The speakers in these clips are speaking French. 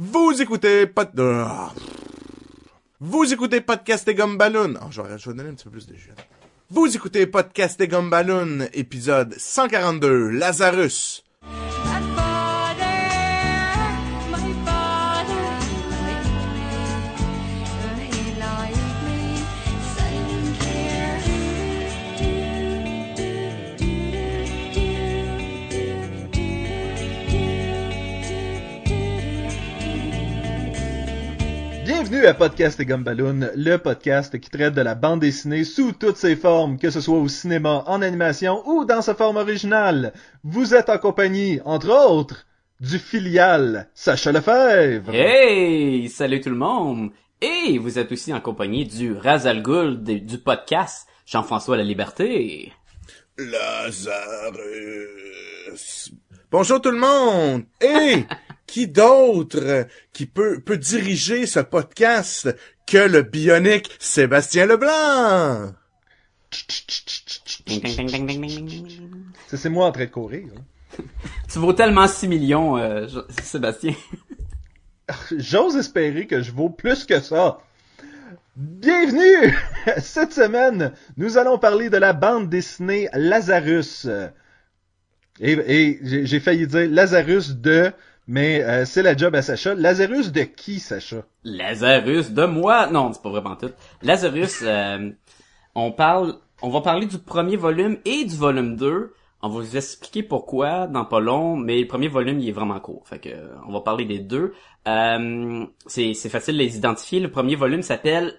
Vous écoutez pas ah. Vous écoutez Podcast et Gumballoon. Oh, je vais, donner un petit peu plus de jeu. Vous écoutez Podcast et Gumballoon, épisode 142, Lazarus. Bienvenue à Podcast et Gumballoon, le podcast qui traite de la bande dessinée sous toutes ses formes, que ce soit au cinéma, en animation ou dans sa forme originale. Vous êtes en compagnie, entre autres, du filial Sacha Lefebvre. Hey! Salut tout le monde! Et vous êtes aussi en compagnie du Razal Ghul de- du podcast Jean-François La Liberté. Lazarus. Bonjour tout le monde. Et qui d'autre qui peut peut diriger ce podcast que le bionique Sébastien Leblanc? C'est moi en train de courir. hein. Tu vaux tellement 6 millions, euh, Sébastien. J'ose espérer que je vaux plus que ça. Bienvenue! Cette semaine, nous allons parler de la bande dessinée Lazarus. Et, et j'ai j'ai failli dire Lazarus de, mais euh, c'est la job à Sacha. Lazarus de qui, Sacha? Lazarus de moi. Non, c'est pas vraiment tout. Lazarus, euh, on parle, on va parler du premier volume et du volume 2. On va vous expliquer pourquoi dans pas long, mais le premier volume il est vraiment court. Fait que euh, on va parler des deux. Euh, c'est c'est facile de les identifier. Le premier volume s'appelle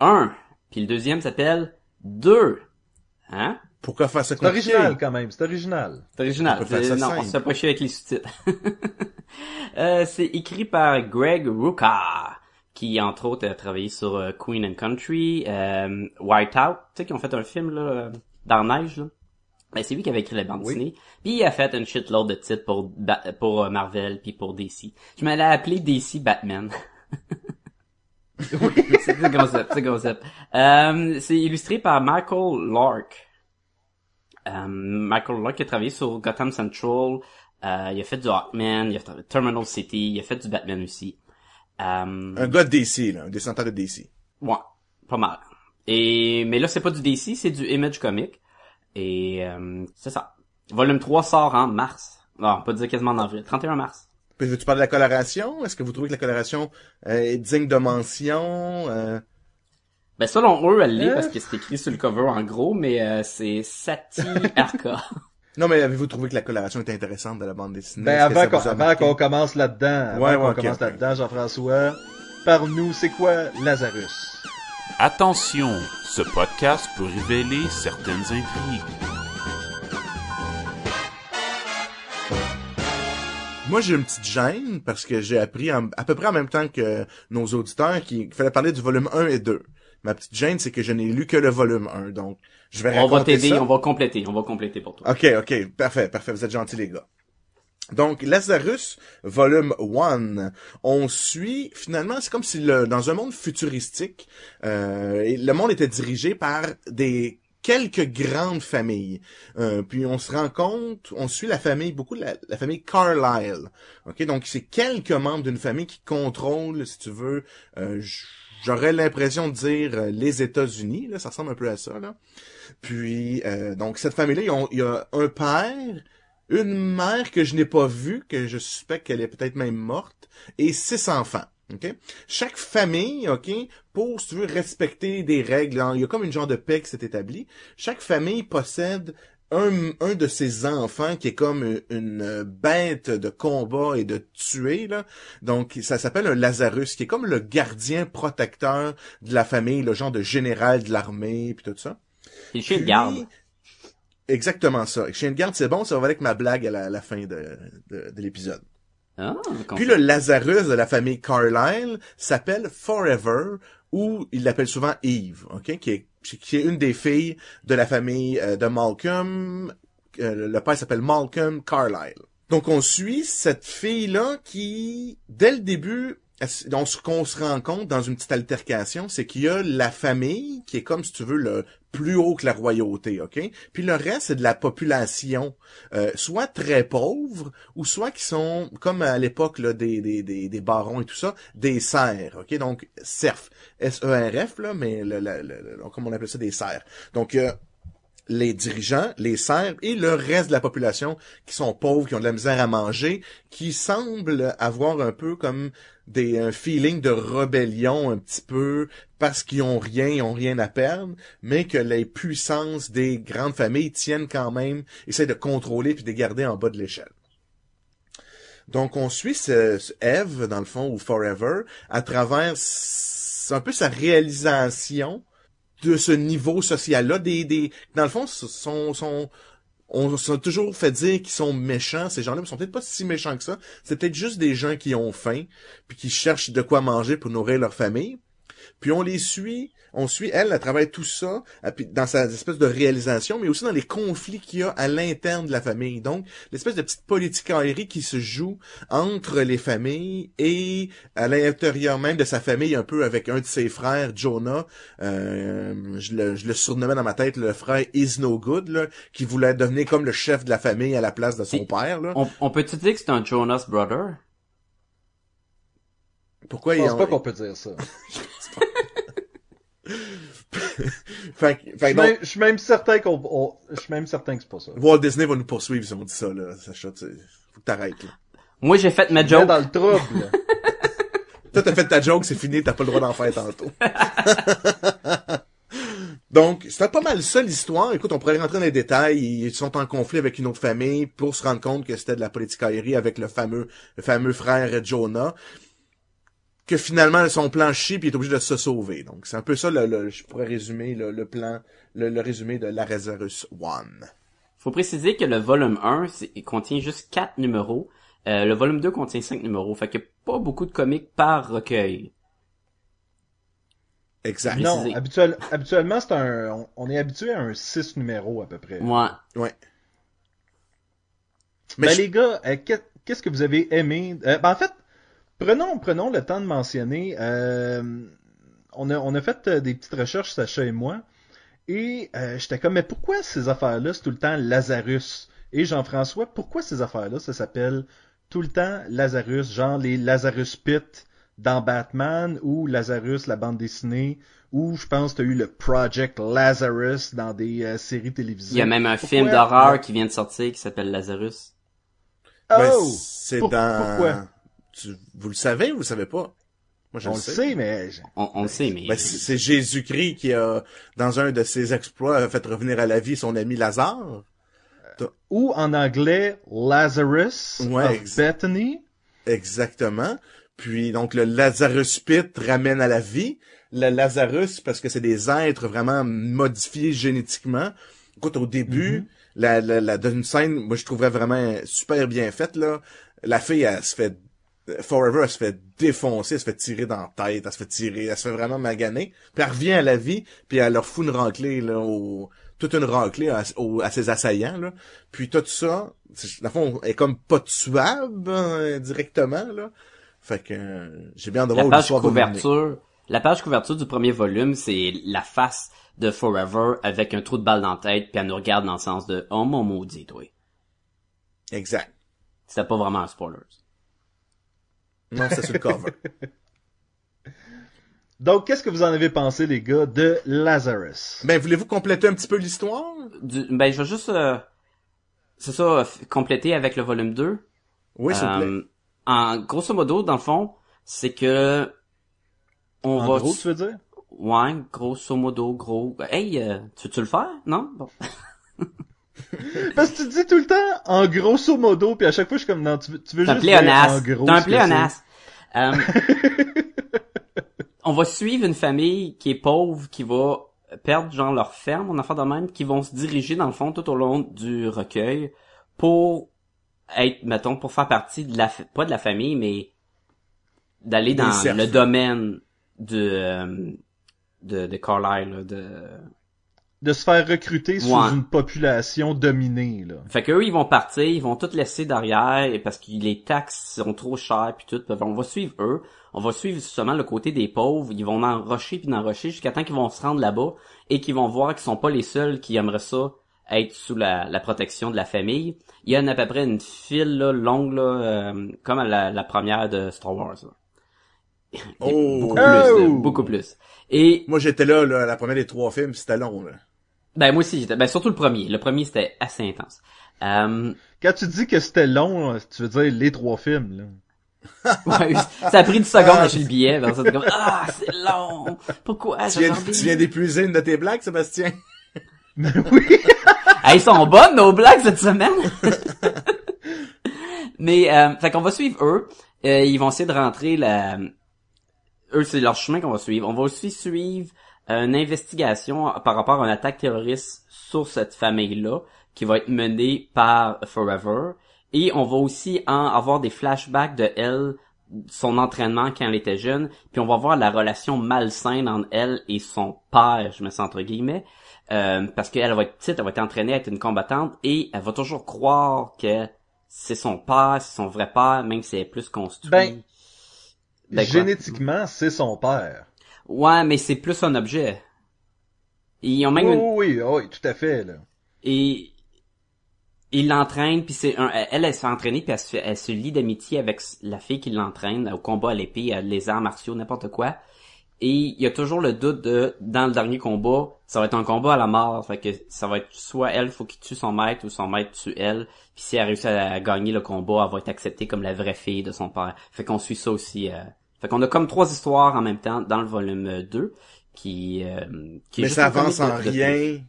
1, puis le deuxième s'appelle 2. Hein? Pourquoi faire ça C'est original quand même, c'est original. C'est original. On non, simple. on se pas chier avec les sous-titres. Euh, c'est écrit par Greg Rucka, qui entre autres a travaillé sur euh, Queen and Country, euh, Whiteout, tu sais, qui ont fait un film là, euh, dans la neige. Là. Ben, c'est lui qui avait écrit la bande Oui. dessinée. Puis il a fait une shitload de titres pour Ba- pour euh, Marvel puis pour DC. Je me l'ai appelé DC Batman. c'est le concept, c'est le concept. Euh, c'est illustré par Michael Lark. Euh, Michael qui a travaillé sur Gotham Central. Euh, il a fait du Hawkman, il a fait Terminal City, il a fait du Batman aussi. Euh, Un gars de DC, là, un descendant de DC. ouais, pas mal. Et mais là c'est pas du DC, c'est du Image Comic. Et euh, c'est ça. Volume 3 sort en mars. Non, on peut dire quasiment en avril. 31 mars. Puis veux-tu parler de la coloration? Est-ce que vous trouvez que la coloration euh, est digne de mention? Euh, Ben selon eux, elle l'est Euh. parce que c'est écrit sur le cover en gros, mais euh, c'est Sati Arca. Non, mais avez-vous trouvé que la coloration est intéressante de la bande dessinée? Ben avant qu'on avant commence là-dedans, avant Ouais, qu'on commence là-dedans, Jean-François, par nous, c'est quoi Lazarus? Attention, ce podcast peut révéler certaines intrigues. Moi, j'ai une petite gêne parce que j'ai appris en- à peu près en même temps que nos auditeurs qu'il qu'il fallait parler du volume 1 et 2. Ma petite gêne, c'est que je n'ai lu que le volume 1, donc je vais on va t'aider, on va compléter, on va compléter pour toi. Ok, ok, parfait, parfait, vous êtes gentils les gars. Donc, Lazarus, volume 1, on suit, finalement, c'est comme si le, dans un monde futuristique, euh, le monde était dirigé par des quelques grandes familles. Euh, puis on se rend compte, on suit la famille, beaucoup la, la famille Carlyle. Ok, donc c'est quelques membres d'une famille qui contrôlent, si tu veux, euh, j'aurais l'impression de dire euh, les États-Unis. Là, ça ressemble un peu à ça. Là. Puis euh, donc cette famille-là, il y a un père, une mère que je n'ai pas vue, que je suspecte qu'elle est peut-être même morte, et six enfants. ok? Chaque famille, ok, pour, si tu veux, respecter des règles, hein, il y a comme une genre de paix qui s'est établie. Chaque famille possède un, un de ses enfants qui est comme une, une bête de combat et de tuer, là. Donc, ça s'appelle un Lazarus, qui est comme le gardien protecteur de la famille, le genre de général de l'armée, puis tout ça. C'est chien de garde. Exactement ça. Et Chien de garde, c'est bon, ça va avec ma blague à la, à la fin de, de, de l'épisode. Ah, Puis le Lazarus de la famille Carlyle s'appelle Forever, ou il l'appelle souvent Eve, ok, qui est, qui est une des filles de la famille euh, de Malcolm. Euh, le père s'appelle Malcolm Carlyle. Donc on suit cette fille-là qui, dès le début, donc ce qu'on se rend compte dans une petite altercation, c'est qu'il y a la famille qui est comme si tu veux le plus haut que la royauté, ok? Puis le reste, c'est de la population, euh, soit très pauvre, ou soit qui sont, comme à l'époque là, des, des, des, des barons et tout ça, des serfs, ok? Donc, serfs, S-E-R-F, là, mais le, le, le- comme on appelle ça, des serfs. Donc, euh, les dirigeants, les serfs et le reste de la population qui sont pauvres, qui ont de la misère à manger, qui semblent avoir un peu comme des un feeling de rébellion un petit peu parce qu'ils ont rien, ils ont rien à perdre, mais que les puissances des grandes familles tiennent quand même, essaient de contrôler puis de garder en bas de l'échelle. Donc on suit ce, Eve dans le fond ou Forever à travers un peu sa réalisation de ce niveau social-là. Des, des, dans le fond, ce sont, sont, on s'est toujours fait dire qu'ils sont méchants. Ces gens-là, mais ils sont peut-être pas si méchants que ça. C'est peut-être juste des gens qui ont faim, puis qui cherchent de quoi manger pour nourrir leur famille. Puis on les suit, on suit elle à travers tout ça, dans sa espèce de réalisation, mais aussi dans les conflits qu'il y a à l'interne de la famille. Donc, l'espèce de petite politicaillerie qui se joue entre les familles et à l'intérieur même de sa famille, un peu avec un de ses frères, Jonah. Euh, je, le, je le surnommais dans ma tête le frère Is No Good, là, qui voulait devenir comme le chef de la famille à la place de son père. Là. On, on peut-tu dire que c'est un Jonas Brother? Pourquoi Je pense pas qu'on peut dire ça. Fait, que- fait Je que suis donc, même- je suis même certain qu'on, on- je suis même certain que c'est pas ça. Walt Disney va nous poursuivre si on dit ça, là. Sacha, tu sais, faut que t'arrêtes, là. Moi, j'ai fait ma joke. dans le trouble. Toi, t'as fait ta joke, c'est fini, t'as pas le droit d'en faire tantôt. Donc, c'était pas mal ça l'histoire. Écoute, on pourrait rentrer dans les détails. Ils sont en conflit avec une autre famille pour se rendre compte que c'était de la politicaillerie avec le fameux, le fameux frère Jonah. Que finalement, son plan chie puis il est obligé de se sauver. Donc, c'est un peu ça, le, le- je pourrais résumer le, le plan, le, le résumé de Lazarus One. Faut préciser que le volume 1 c'est- il contient juste 4 numéros. Euh, le volume 2 contient 5 numéros. Fait qu'il n'y a pas beaucoup de comics par recueil. Exact. Non, habituel, habituellement, c'est un, on, on est habitué à un 6 numéros à peu près. Ouais. Ouais. Mais Ben je- les gars, euh, qu'est- qu'est-ce que vous avez aimé? Euh, ben, En fait, prenons prenons le temps de mentionner. euh, on a on a fait euh, des petites recherches Sacha et moi, et euh, j'étais comme mais pourquoi ces affaires-là c'est tout le temps Lazarus? Et Jean-François, pourquoi ces affaires-là ça s'appelle tout le temps Lazarus, genre les Lazarus Pit dans Batman ou Lazarus la bande dessinée? Ou je pense que tu as eu le Project Lazarus dans des euh, séries télévisées. Il y a même un Pourquoi- film d'horreur qui vient de sortir qui s'appelle Lazarus. Ben, Oh! c'est Pour- dans... pourquoi? Tu- Vous le savez ou vous le savez pas? Moi, je On le sais. sait, mais On, on le sait, mais... Ben, c'est Jésus-Christ qui a, dans un de ses exploits, a fait revenir à la vie son ami Lazare. ou en anglais Lazarus Ouais, of ex- Bethany. Exactement. Puis, donc, le Lazarus Pit ramène à la vie. Le Lazarus, parce que c'est des êtres vraiment modifiés génétiquement. Écoute, au début, Mhm. la, la, la, dans une scène, moi, je trouverais vraiment super bien faite, là. La fille, elle se fait, Forever, elle se fait défoncer, elle se fait tirer dans la tête, elle se fait tirer, elle se fait vraiment maganer. Puis elle revient à la vie, puis elle leur fout une raclée, là, au, toute une raclée à, au- à ses assaillants, là. Puis tout ça, c'est- dans le fond, elle est comme pas tuable, hein, directement, là. Fait que, euh, j'ai bien de voir La page couverture, la page couverture du premier volume, c'est la face de Forever avec un trou de balle dans la tête, puis elle nous regarde dans le sens de oh mon maudit, toi. Exact. C'était pas vraiment un spoiler. Non, c'est sur le cover. Donc, qu'est-ce que vous en avez pensé, les gars, de Lazarus? ben, voulez-vous compléter un petit peu l'histoire? Du- ben je vais juste euh, c'est ça compléter avec le volume 2. Oui, s'il vous plaît. Euh, en grosso modo, dans le fond, c'est que on En va gros, tu veux dire? Ouais, grosso modo, gros. Hey, euh, tu veux-tu le faire? Non? Bon. Parce que tu dis tout le temps en grosso modo, puis à chaque fois, je suis comme, non, tu veux, tu juste dire en gros. T'es un pléonasme. Euh, on va suivre une famille qui est pauvre, qui va perdre genre leur ferme, en affaire de même, qui vont se diriger dans le fond tout au long du recueil pour être, mettons, pour faire partie de la, pas de la famille, mais d'aller dans le domaine de, euh, de, de Carlisle, là, de, de se faire recruter sous Ouais. une population dominée, là. Fait qu'eux, ils vont partir, ils vont tout laisser derrière et parce que les taxes sont trop chères puis tout. Fait qu'on va suivre eux. On va suivre justement le côté des pauvres. Ils vont en rocher puis en rocher jusqu'à temps qu'ils vont se rendre là-bas et qu'ils vont voir qu'ils sont pas les seuls qui aimeraient ça être sous la, la protection de la famille. Il y en a à peu près une file là, longue là, euh, comme à la, la première de Star Wars. Là. Oh. beaucoup plus, là, beaucoup plus. Et Moi, j'étais là, là, à la première des trois films, c'était long, là. Ben moi aussi, j'étais- ben surtout le premier. Le premier c'était assez intense. Euh, Quand tu dis que c'était long, tu veux dire les trois films, là. Ouais, ça a pris une seconde à acheter le billet. Ben, ça, c'est comme, ah, c'est long. Pourquoi? Tu viens, tu viens d'épuiser une de tes blagues, Sébastien? oui! Ah, ils sont bonnes, nos blagues, cette semaine. Mais, euh, fait qu'on va suivre eux. Euh, ils vont essayer de rentrer la... Eux, c'est leur chemin qu'on va suivre. On va aussi suivre euh, une investigation par rapport à une attaque terroriste sur cette famille-là, qui va être menée par Forever. Et on va aussi en avoir des flashbacks de elle, son entraînement quand elle était jeune, puis on va voir la relation malsaine entre elle et son père, je me sens entre guillemets, euh, parce qu'elle va être petite, elle va être entraînée à être une combattante, et elle va toujours croire que c'est son père, c'est son vrai père, même si elle est plus construit. Ben, Ben? Génétiquement, c'est son père. Ouais, mais c'est plus un objet. Ils ont même Oui, une- oui, oui, tout à fait, là. et il l'entraîne puis c'est un, elle elle s'est entraînée puis elle se, fait- elle se lie d'amitié avec la fille qui l'entraîne au combat à l'épée à les arts martiaux n'importe quoi et il y a toujours le doute de dans le dernier combat ça va être un combat à la mort fait que ça va être soit elle faut qu'il tue son maître ou son maître tue elle puis si elle réussit à gagner le combat elle va être acceptée comme la vraie fille de son père fait qu'on suit ça aussi euh. Fait qu'on a comme trois histoires en même temps dans le volume euh, 2 qui, euh, qui est Mais juste ça avance en de- de- rien.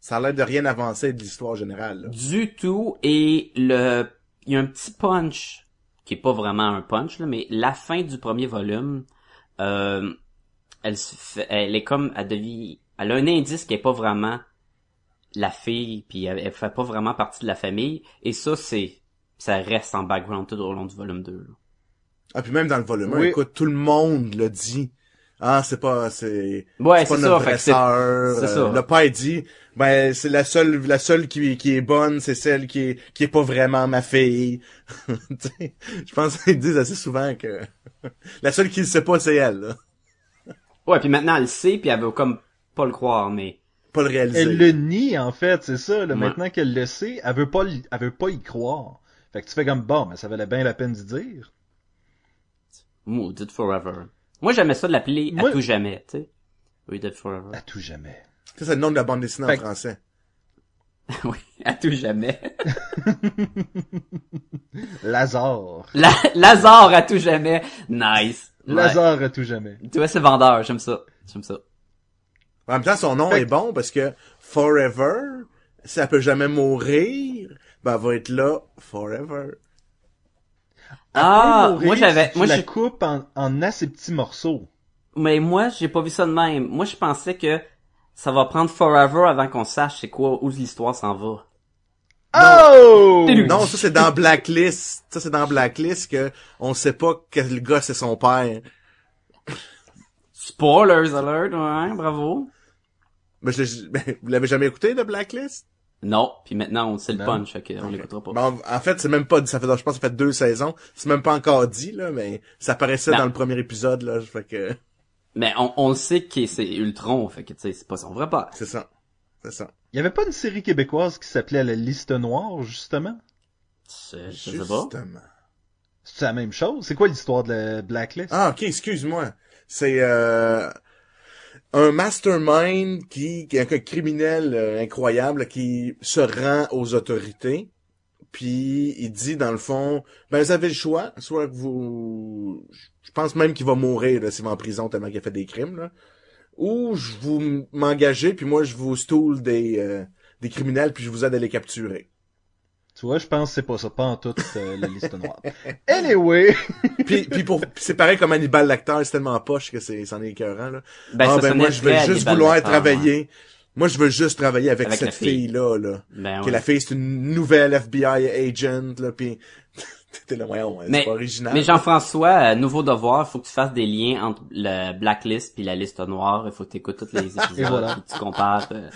Ça a l'air de rien avancer de l'histoire générale, là. du tout et le il y a un petit punch qui est pas vraiment un punch là, mais la fin du premier volume euh, elle se fait, elle est comme elle devient elle a un indice qui est pas vraiment la fille puis elle, elle fait pas vraiment partie de la famille et ça c'est ça reste en background tout au long du volume 2 là. Ah, puis même dans le volume 1, Oui. écoute, tout le monde le dit. Ah, c'est pas, c'est, ouais c'est pas notre ça fait vraie que c'est sœur. c'est Euh, ça. Le père dit, ben, c'est la seule, la seule qui, qui est bonne, c'est celle qui est, qui est pas vraiment ma fille. Tu sais, Je pense qu'ils disent assez souvent que la seule qui le sait pas, c'est elle, là. ouais puis maintenant elle le sait puis elle veut comme pas le croire mais Pas le réaliser. Elle le nie, en fait, c'est ça, là. Ouais. Maintenant qu'elle le sait, elle veut pas, elle veut pas y croire. Fait que tu fais comme, bon, mais ça valait bien la peine d'y dire. Maudit Forever moi j'aimais ça de l'appeler Moi- à tout jamais tu sais oui Dead Forever À tout jamais. Ça, c'est le nom de la bande dessinée Fait en que- français. oui à tout jamais Lazare. La Lazare à tout jamais. Nice. Ouais. Lazare à tout jamais. Tu vois, c'est vendeur. J'aime ça. J'aime ça. En même temps, son nom Fait est bon parce que Forever, si elle peut jamais mourir, ben, elle va être là forever. Ah, mourir moi j'avais, moi la j'ai, coupe en, en assez petits morceaux. mais moi j'ai pas vu ça de même. Moi je pensais que ça va prendre forever avant qu'on sache c'est quoi où l'histoire s'en va. Oh! Non, ça c'est dans Blacklist. Ça c'est dans Blacklist que on sait pas que le gars c'est son père. Spoilers alert, ouais, bravo. Mais je ben, vous l'avez jamais écouté de Blacklist? Non, puis maintenant on sait le Non. punch, fait qu'on l'écoutera pas. Bon, en fait, c'est même pas dit, ça fait, je pense que ça fait deux saisons. C'est même pas encore dit, là, mais ça apparaissait Non. dans le premier épisode, là, fait que, Mais on, on le sait que c'est Ultron, fait que tu sais, c'est pas son vrai père. c'est ça. C'est ça. Il y avait pas une série québécoise qui s'appelait La Liste Noire, justement? Je, je sais pas. Justement. C'est la même chose? C'est quoi l'histoire de la Blacklist? Ah, ok, excuse-moi. C'est, euh, un mastermind qui, est un criminel euh, incroyable qui se rend aux autorités. Puis il dit dans le fond, ben vous avez le choix, soit vous, je pense même qu'il va mourir s'il va en prison tellement qu'il a fait des crimes ou je vous m'engagez puis moi je vous stoule des euh, des criminels puis je vous aide à les capturer. Tu vois, je pense que c'est pas ça, pas en toute euh, la Liste Noire. Anyway! puis puis pour c'est pareil comme Hannibal l'acteur, c'est tellement poche que c'est c'en est écœurant là. Ben, ah ça ben moi je veux juste vouloir Lecter, travailler. Moi je veux juste travailler avec, cette fille. fille là. Ben Que ouais. la fille c'est une nouvelle FBI agent là puis T'étais là, ouais, ouais, Mais- c'est pas original. Mais Jean-François, euh, nouveau devoir, faut que tu fasses des liens entre le blacklist puis la liste noire. Il faut que tu écoutes tous les épisodes Et voilà. puis tu compares. euh.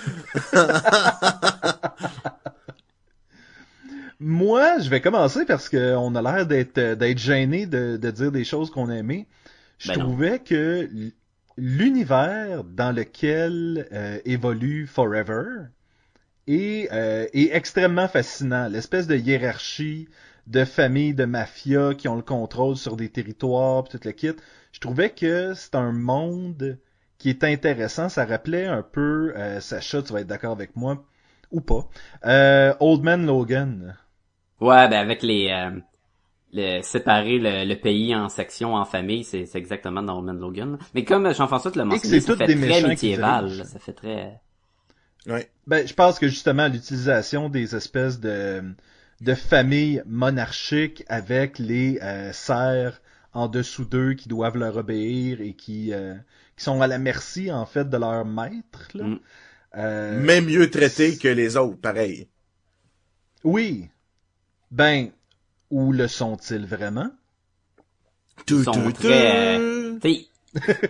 Moi, je vais commencer parce que on a l'air d'être euh, d'être gêné de, de dire des choses qu'on aimait. Je Ben non. trouvais que l'univers dans lequel euh, évolue Forever est, euh, est extrêmement fascinant. L'espèce de hiérarchie de familles de mafia qui ont le contrôle sur des territoires, pis tout le kit. Je trouvais que c'est un monde qui est intéressant. Ça rappelait un peu, euh, Sacha, tu vas être d'accord avec moi, ou pas, euh, Old Man Logan. Ouais, ben avec les, euh, le- séparer le, le pays en sections, en familles, c'est c'est exactement dans Old Man Logan. Mais comme Jean-François te l'a mentionné, c'est ça fait des très méchants qui médiéval. dirigent. là, Ça fait très. Ouais. Ben, je pense que justement l'utilisation des espèces de de familles monarchiques avec les euh, serfs en dessous d'eux qui doivent leur obéir et qui euh, qui sont à la merci en fait de leur maître. Là. Mm. Euh, Mais mieux traité que les autres, pareil. Oui. Ben, où le sont-ils vraiment? Tout, sont tout, très, tout. T'sais,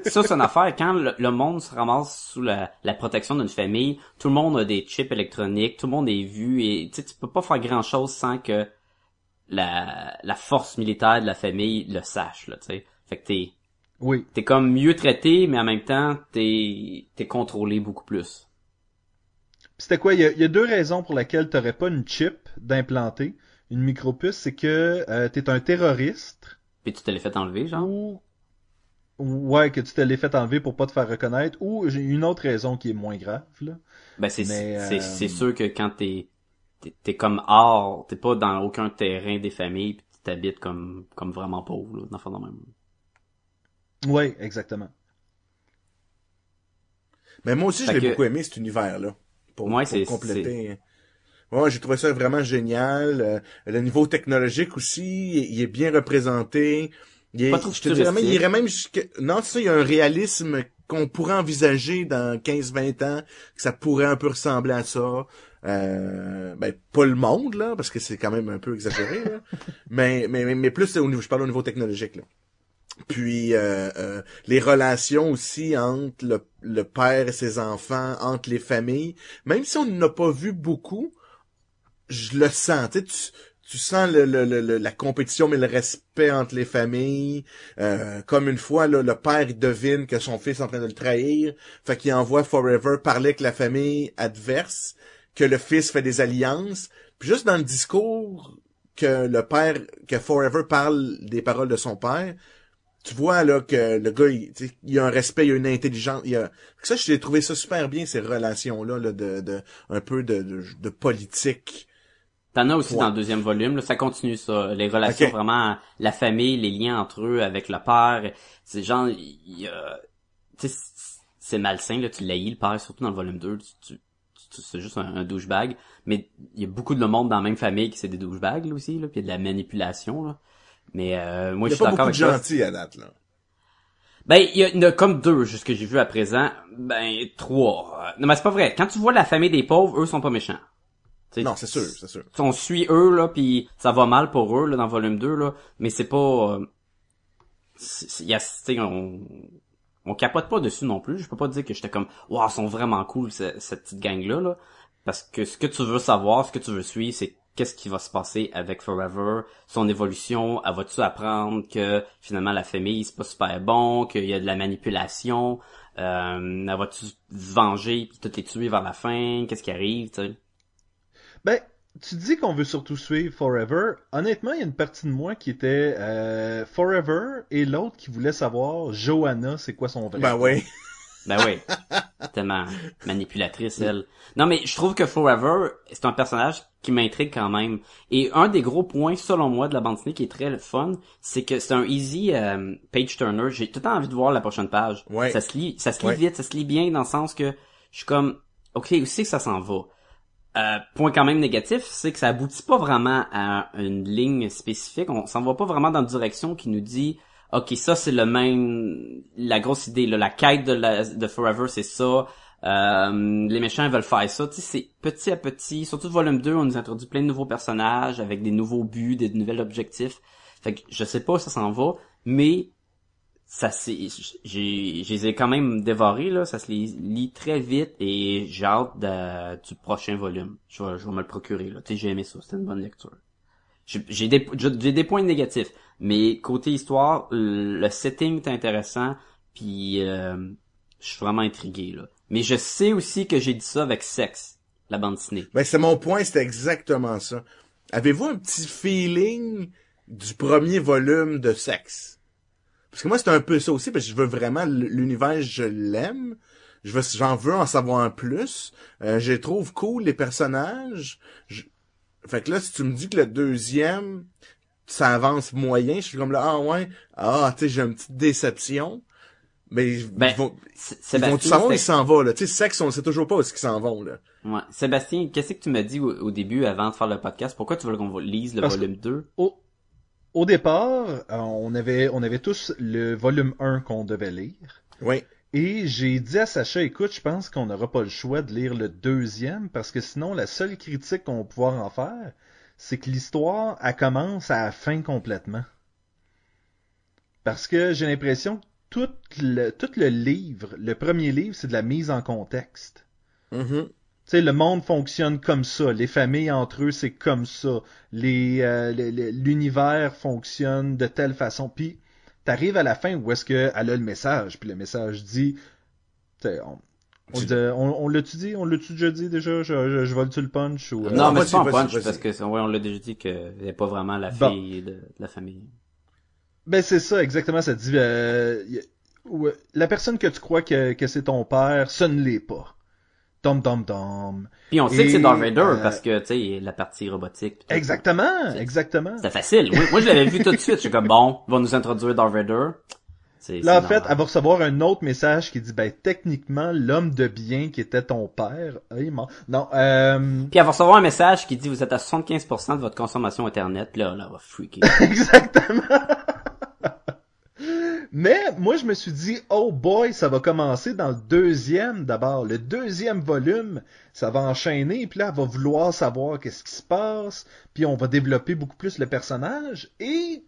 ça, c'est une affaire. Quand le, le monde se ramasse sous la, la protection d'une famille, tout le monde a des chips électroniques, tout le monde est vu et tu peux pas faire grand chose sans que la, la force militaire de la famille le sache, là, tu sais. Fait que t'es, Oui. t'es comme mieux traité, mais en même temps, t'es, t'es contrôlé beaucoup plus. C'était quoi? Il y, a, il y a deux raisons pour lesquelles t'aurais pas une chip d'implanter, une micropuce, c'est que euh, t'es un terroriste Puis tu te l'as fait enlever, genre? ou ouais que tu te l'es fait enlever pour pas te faire reconnaître ou j'ai une autre raison qui est moins grave là. Ben c'est Mais, c'est euh, c'est sûr que quand t'es t'es t'es comme hors, t'es pas dans aucun terrain des familles, puis t'habites comme comme vraiment pauvre, là, dans le fond, dans le même. Ouais, exactement. Mais moi aussi, je l'ai que- beaucoup aimé, cet univers-là. Pour, Ouais, pour c'est- compléter. Ouais, j'ai trouvé ça vraiment génial. Euh, le niveau technologique aussi, il est bien représenté. Il est, Pas trop je te dirais même, il même jusqu'à... Non, ça, il y a un réalisme qu'on pourrait envisager dans 15-20 ans, que ça pourrait un peu ressembler à ça. Euh, ben, pas le monde, là, parce que c'est quand même un peu exagéré, là. mais, mais, mais, mais plus au niveau, je parle au niveau technologique, là. Puis euh, euh, les relations aussi entre le, le père et ses enfants, entre les familles, même si on n'a pas vu beaucoup, je le sens. Tu, tu, sens le, le, le- la compétition, mais le respect entre les familles. Euh, comme une fois, le père il devine que son fils est en train de le trahir, fait qu'il envoie Forever parler avec la famille adverse, que le fils fait des alliances. Puis juste dans le discours que le père, que Forever parle des paroles de son père, tu vois là que le gars il, il a un respect, il a une intelligence, il a ça j'ai trouvé ça super bien ces relations là de, de un peu de, de, de politique. T'en as aussi Ouais. dans le deuxième volume, là, ça continue ça. Les relations vraiment, la famille, les liens entre eux avec le père. C'est genre, c'est- malsain, là, tu l'haïs le père, surtout dans le volume 2, tu, tu- tu- c'est juste un, un douchebag. Mais il y a beaucoup de monde dans la même famille qui c'est des douchebags, là, aussi, là, puis il y a de la manipulation, là. Mais, euh, moi, Il y je a suis pas d'accord beaucoup de avec gentils à date là. Ben, il y, en a comme deux, juste que j'ai vu à présent. Ben, trois. Non, mais c'est pas vrai. Quand tu vois la famille des pauvres, eux sont pas méchants. Non, c'est sûr, c'est sûr. on suit eux là puis ça va mal pour eux là dans volume 2 là mais c'est pas euh, y a on on capote pas dessus non plus. Je peux pas dire que j'étais comme waouh ils sont vraiment cool ce- cette petite gang là là parce que ce que tu veux savoir ce que tu veux suivre c'est qu'est-ce qui va se passer avec Forever son évolution elle va-tu apprendre que finalement la famille c'est pas super bon qu'il y a de la manipulation euh, elle va-tu se venger puis tout les tuer vers la fin qu'est-ce qui arrive tu sais Ben, tu dis qu'on veut surtout suivre Forever. Honnêtement, il y a une partie de moi qui était euh, Forever et l'autre qui voulait savoir Johanna, c'est quoi son vrai. Ben oui. Ben oui. Tellement manipulatrice, elle. Non, mais je trouve que Forever, c'est un personnage qui m'intrigue quand même. Et un des gros points, selon moi, de la bande dessinée qui est très fun, c'est que c'est un easy euh, page turner. J'ai tout le temps envie de voir la prochaine page. Ouais. Ça se lit, ça se lit Ouais. vite, ça se lit bien dans le sens que je suis comme, ok, où c'est que ça s'en va? Euh, point quand même négatif, c'est que ça aboutit pas vraiment à une ligne spécifique. On s'en va pas vraiment dans une direction qui nous dit, ok, ça c'est le même, la grosse idée, là, la quête de, la, de Forever, c'est ça. Euh, les méchants veulent faire ça, tu sais, c'est petit à petit. Surtout volume 2, on nous introduit plein de nouveaux personnages avec des nouveaux buts, des nouveaux objectifs. Fait que je sais pas où ça s'en va, mais ça c'est j'ai je les ai quand même dévorés là, ça se les lit très vite et j'ai hâte de- du prochain volume. Je vais, je vais me le procurer là. Tu sais, j'ai aimé ça, c'était une bonne lecture. J'ai des j'ai des points négatifs, mais côté histoire, le setting est intéressant puis euh, je suis vraiment intrigué là. Mais je sais aussi que j'ai dit ça avec Sex, la bande dessinée. Ben, c'est mon point, c'était exactement ça. Avez-vous un petit feeling du premier volume de sexe? Parce que moi, c'est un peu ça aussi, parce que je veux vraiment, l'univers, je l'aime. Je veux, j'en veux en savoir plus. Euh, je les trouve cool, les personnages. Je- Fait que là, si tu me dis que le deuxième, ça avance moyen, je suis comme là, ah ouais, ah, tu sais, j'ai une petite déception. Mais ils Ben, vont, S- ils vont Sébastien, savoir où ils s'en vont, là? Tu sais, sexe, on sait toujours pas où ils s'en vont, là. Ouais. Sébastien, qu'est-ce que tu m'as dit au, au début avant de faire le podcast? Pourquoi tu veux qu'on lise le Parce que- volume 2? Au, au départ, euh, on avait, on avait tous le volume 1 qu'on devait lire. Oui. Et j'ai dit à Sacha, écoute, je pense qu'on n'aura pas le choix de lire le deuxième, parce que sinon, la seule critique qu'on va pouvoir en faire, c'est que l'histoire, elle commence à la fin complètement. Parce que j'ai l'impression que tout le, tout le livre, le premier livre, c'est de la mise en contexte. Mhm. Tu sais, le monde fonctionne comme ça. Les familles entre eux, c'est comme ça. Les, euh, l'univers fonctionne de telle façon. Puis, t'arrives à la fin où est-ce qu'elle a le message. Puis le message dit, tu sais, on, on, Tu- dit- on, on l'a-tu dit? On l'a-tu déjà dit déjà? Je, je, je vole-tu le punch? Ou, euh, non, mais c'est pas un punch, vas-y. parce que, ouais, on l'a déjà dit qu'elle n'est pas vraiment la Bon. fille de, de la famille. Ben c'est ça, exactement. Ça dit, euh, y- ouais, la personne que tu crois que, que c'est ton père, ce ne l'est pas. Tom, tom, tom. Puis on sait que c'est Darth Vader, euh, parce que, tu sais, la partie robotique. Exactement, C'est- exactement. C'était facile. Oui, moi, je l'avais vu tout de suite. Je suis comme, bon, ils vont nous introduire Darth Vader. C'est- Là, en fait, elle va recevoir un autre message qui dit, ben, techniquement, l'homme de bien qui était ton père, il est mort. Non, euh, Puis elle va recevoir un message qui dit, vous êtes à 75% de votre consommation Internet. Là, là, elle va freaker. exactement. Mais, moi, je me suis dit, oh boy, ça va commencer dans le deuxième d'abord. Le deuxième volume, ça va enchaîner, puis là, elle va vouloir savoir qu'est-ce qui se passe, puis on va développer beaucoup plus le personnage, et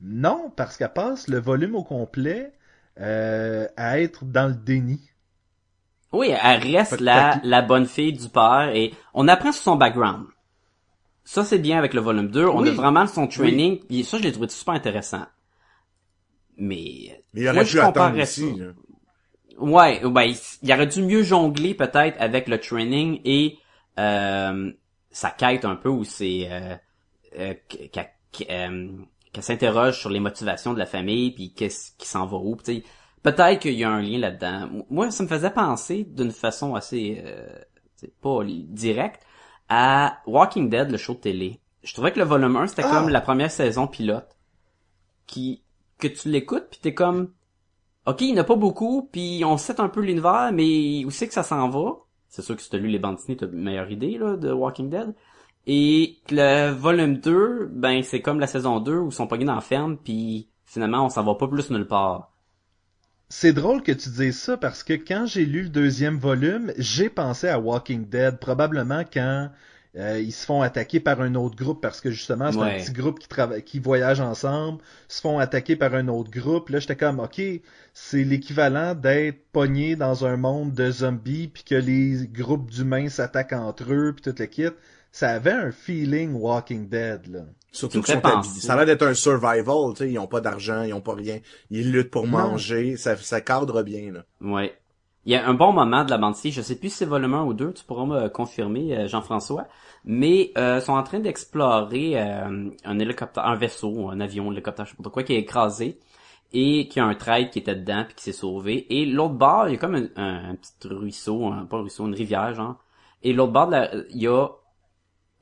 non, parce qu'elle passe le volume au complet euh, à être dans le déni. Oui, elle reste la, la bonne fille du père et on apprend sur son background. Ça, c'est bien avec le volume 2. On Oui. a vraiment son training. Et ça, je l'ai trouvé super intéressant. Mais, Mais il aurait moi, pu je attendre ça. là. Ouais, ben, il, il aurait dû mieux jongler peut-être avec le training et euh, sa quête un peu où c'est euh, euh, qu'elle euh, qu'elle s'interroge sur les motivations de la famille puis qu'est-ce qui s'en va où. Peut-être qu'il y a un lien là-dedans. Moi, ça me faisait penser d'une façon assez euh, c'est pas directe à Walking Dead, le show de télé. Je trouvais que le volume 1, c'était Ah! comme la première saison pilote qui que tu l'écoutes puis t'es comme OK, il n'y en a pas beaucoup, puis on sait un peu l'univers, mais où c'est que ça s'en va? C'est sûr que si t'as lu les bandes dessinées, t'as une meilleure idée, là, de Walking Dead. Et le volume 2, ben, c'est comme la saison 2 où ils sont pognés dans ferme, puis finalement, on s'en va pas plus nulle part. C'est drôle que tu dises ça parce que quand j'ai lu le deuxième volume, j'ai pensé à Walking Dead, probablement quand euh, ils se font attaquer par un autre groupe parce que justement c'est Ouais. un petit groupe qui travaille, qui voyage ensemble, se font attaquer par un autre groupe. Là, j'étais comme ok, c'est l'équivalent d'être pogné dans un monde de zombies puis que les groupes d'humains s'attaquent entre eux puis tout le kit. Ça avait un feeling Walking Dead là. Surtout habillés. Ça a l'air d'être un survival, tu sais, ils ont pas d'argent, ils ont pas rien. Ils luttent pour Non. manger, ça, ça cadre bien, là. Ouais. Il y a un bon moment de la bande je sais plus si c'est volume 1 ou 2, tu pourras me confirmer, euh, Jean-François, mais euh, sont en train d'explorer euh, un hélicoptère, un vaisseau, un avion, un hélicoptère, je sais pas quoi, qui est écrasé et qui a un traître qui était dedans puis qui s'est sauvé. Et l'autre bord, il y a comme un, un- petit ruisseau, un, pas un ruisseau, une rivière, genre. Et l'autre bord, de la- il y a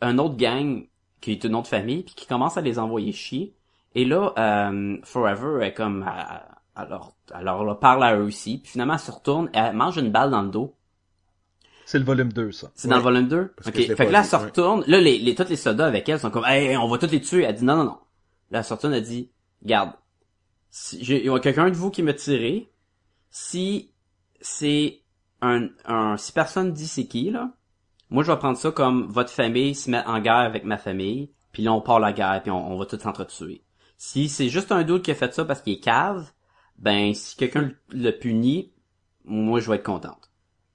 un autre gang qui est une autre famille puis qui commence à les envoyer chier. Et là, euh, Forever est comme... alors, alors leur parle à eux aussi. Puis finalement, elle se retourne, elle mange une balle dans le dos. C'est le volume 2 ça. C'est dans le volume 2? Parce Ok. Fait que là, elle se ouais. retourne. Là, les, les, tous les soldats avec elle sont comme, hey, on va tous les tuer. Elle dit, non, non, non. Là, elle se retourne, elle dit, garde, si j'ai, il y a quelqu'un de vous qui m'a tiré. Si c'est un, un, si personne dit c'est qui, là, moi, je vais prendre ça comme votre famille se met en guerre avec ma famille, puis là, on part la guerre, puis on, on va tous s'entretuer. Si c'est juste un doute qui a fait ça parce qu'il est cave, ben, si quelqu'un le punit, moi, je vais être contente.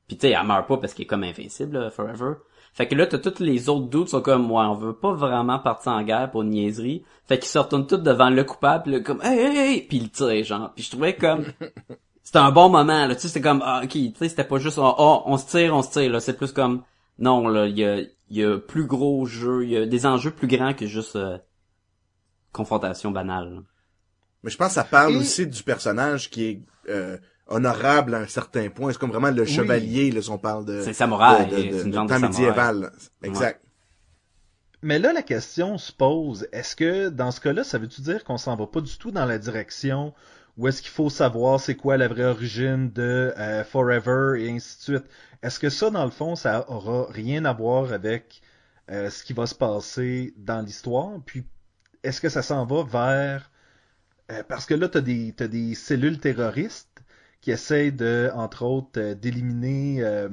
Puis tu sais, elle meurt pas parce qu'il est comme invincible, là, forever. Fait que là, t'as tous les autres doutes sont comme, moi, on veut pas vraiment partir en guerre pour une niaiserie. Fait qu'ils se retournent tous devant le coupable, là, comme, hey, hey, hey, puis ils le tirent, genre. Puis je trouvais comme, c'était un bon moment, là, tu sais, c'était comme, ah, ok, tu sais, c'était pas juste, oh, oh, on se tire, on se tire, là, c'est plus comme, non, là, il y a, il y a plus gros jeux, il y a des enjeux plus grands que juste euh, confrontation banale. là. Mais je pense que ça parle Et- aussi du personnage qui est euh, honorable à un certain point. C'est comme vraiment le chevalier, là, si on parle de... C'est samouraï, de, de, de- c'est une de genre de temps médiéval. Exact. Mais là, la question se pose, est-ce que dans ce cas-là, ça veut-tu dire qu'on s'en va pas du tout dans la direction où est-ce qu'il faut savoir c'est quoi la vraie origine de euh, Forever et ainsi de suite? Est-ce que ça, dans le fond, ça aura rien à voir avec euh, ce qui va se passer dans l'histoire? Puis, est-ce que ça s'en va vers... euh, parce que là, t'as des, t'as des cellules terroristes qui essayent de, entre autres, euh, d'éliminer... euh,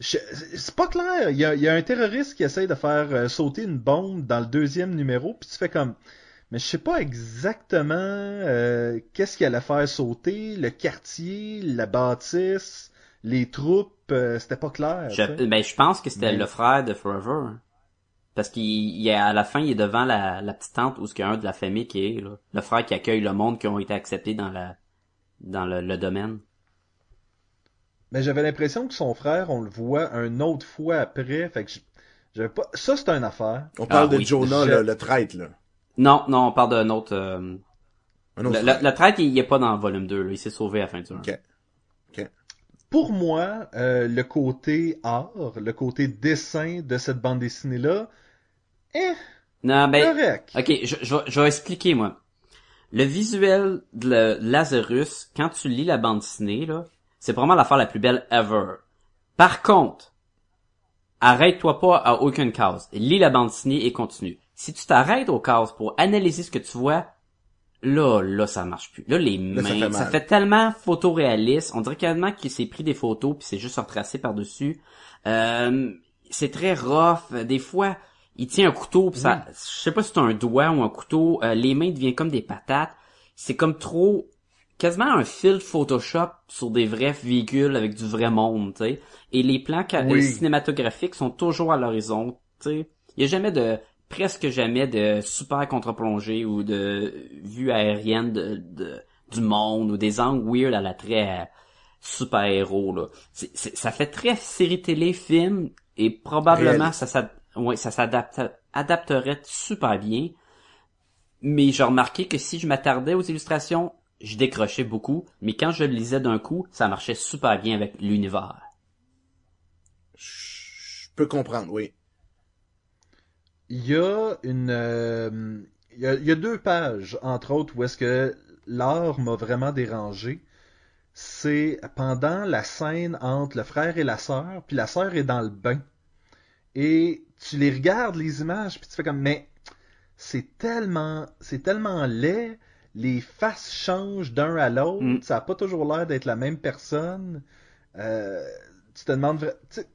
C'est pas clair. Il y, a, il y a un terroriste qui essaye de faire euh, sauter une bombe dans le deuxième numéro, puis tu fais comme. Mais je sais pas exactement euh, qu'est-ce qu'il allait faire sauter, le quartier, la bâtisse, les troupes, euh, c'était pas clair. Je, tu ben, je pense que c'était Mais- le frère de Forever. Parce qu'il il est à la fin, il est devant la, la petite tente où ce qu'il y a un de la famille qui est, là. Le frère qui accueille le monde qui ont été acceptés dans la, dans le, le domaine. Mais j'avais l'impression que son frère, on le voit un autre fois après, fait que j'avais pas. Ça c'est une affaire. On parle Ah, de oui. Jonah, Je- le, le traître, là. Non, non, on parle d'un autre, euh, Un autre le, le, traître, il, il est pas dans le volume 2, là. Il s'est sauvé à la fin du 1. Ok. Pour moi, euh, le côté art, le côté dessin de cette bande dessinée là, eh, Non, ben, correct. Ok, je, je, vais- je vais expliquer, moi. Le visuel de le- Lazarus, quand tu lis la bande dessinée, là, c'est vraiment l'affaire la plus belle ever. Par contre, arrête-toi pas à aucune case. Lis la bande dessinée et continue. Si tu t'arrêtes aux cases pour analyser ce que tu vois, là, là, ça marche plus. Là, les Là, mains, ça fait ça mal. fait tellement photoréaliste. On dirait carrément qu'il s'est pris des photos puis c'est juste retracé par-dessus. Euh, c'est très rough. Des fois, il tient un couteau pis ça, je sais pas si c'est un doigt ou un couteau, euh, les mains deviennent comme des patates. C'est comme trop, quasiment un fil Photoshop sur des vrais véhicules avec du vrai monde, tu sais. Et les plans Oui. euh, cinématographiques sont toujours à l'horizon, tu sais. Il y a jamais de, presque jamais de super contre-plongée ou de vue aérienne de, de- du monde ou des angles weird à l'attrait super héros là. C'est- c'est- ça fait très série télé film et probablement ça s'ad- ouais, ça s'adapte adapterait super bien. Mais j'ai remarqué que si je m'attardais aux illustrations, je décrochais beaucoup, mais quand je le lisais d'un coup, ça marchait super bien avec l'univers. Je peux comprendre, oui. Il y a une, euh, il y a, il y a deux pages, entre autres, où est-ce que l'art m'a vraiment dérangé. C'est pendant la scène entre le frère et la sœur, puis la sœur est dans le bain. Et tu les regardes, les images, puis tu fais comme, mais c'est tellement, c'est tellement laid, les faces changent d'un à l'autre, Mm. ça a pas toujours l'air d'être la même personne. Euh, tu te demandes, vra- tu sais,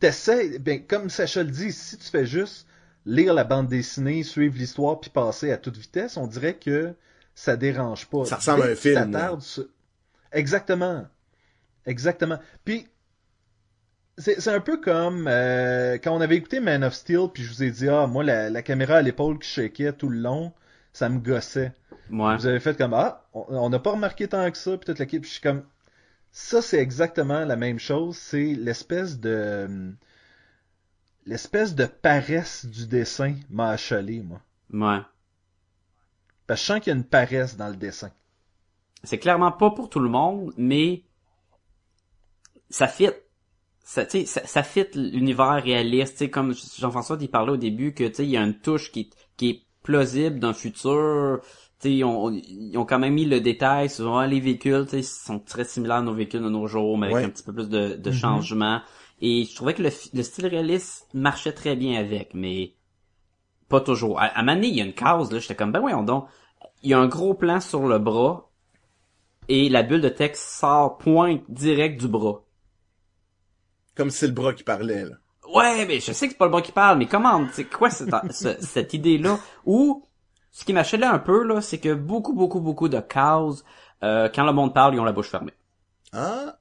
t'essaies, ben, comme Sacha le dit, si tu fais juste lire la bande dessinée, suivre l'histoire, puis passer à toute vitesse, on dirait que ça dérange pas. Ça ressemble à un film, Exactement. Exactement. Puis, c'est c'est un peu comme euh, quand on avait écouté Man of Steel, puis je vous ai dit, ah, moi, la, la caméra à l'épaule qui shakeait tout le long, ça me gossait. Ouais. Vous avez fait comme, ah, on- n'a pas remarqué tant que ça, puis toute l'équipe, puis je suis comme, ça, c'est exactement la même chose, c'est l'espèce de, l'espèce de paresse du dessin m'a achalé, moi. Ouais. Parce que je sens qu'il y a une paresse dans le dessin. C'est clairement pas pour tout le monde, mais ça fit. Ça, ça, ça fit l'univers réaliste, comme Jean-François il parlait au début que il y a une touche qui, qui est plausible d'un futur. Tu sais, ils ont, ils ont quand même mis le détail sur ah, les véhicules, ils sont très similaires à nos véhicules de nos jours, mais avec Ouais. un petit peu plus de, de Mhm. changement. Et je trouvais que le, le style réaliste marchait très bien avec, mais pas toujours. À, à un moment donné, il y a une case, là, j'étais comme, ben voyons donc. Il y a un gros plan sur le bras, et la bulle de texte sort pointe direct du bras. Comme si c'est le bras qui parlait, là. Ouais, mais je sais que c'est pas le bras qui parle, mais comment, c'est quoi cette, ce- cette idée-là? Ou, ce qui m'achète un peu, là, c'est que beaucoup, beaucoup, beaucoup de cases, euh, quand le monde parle, ils ont la bouche fermée. Ah,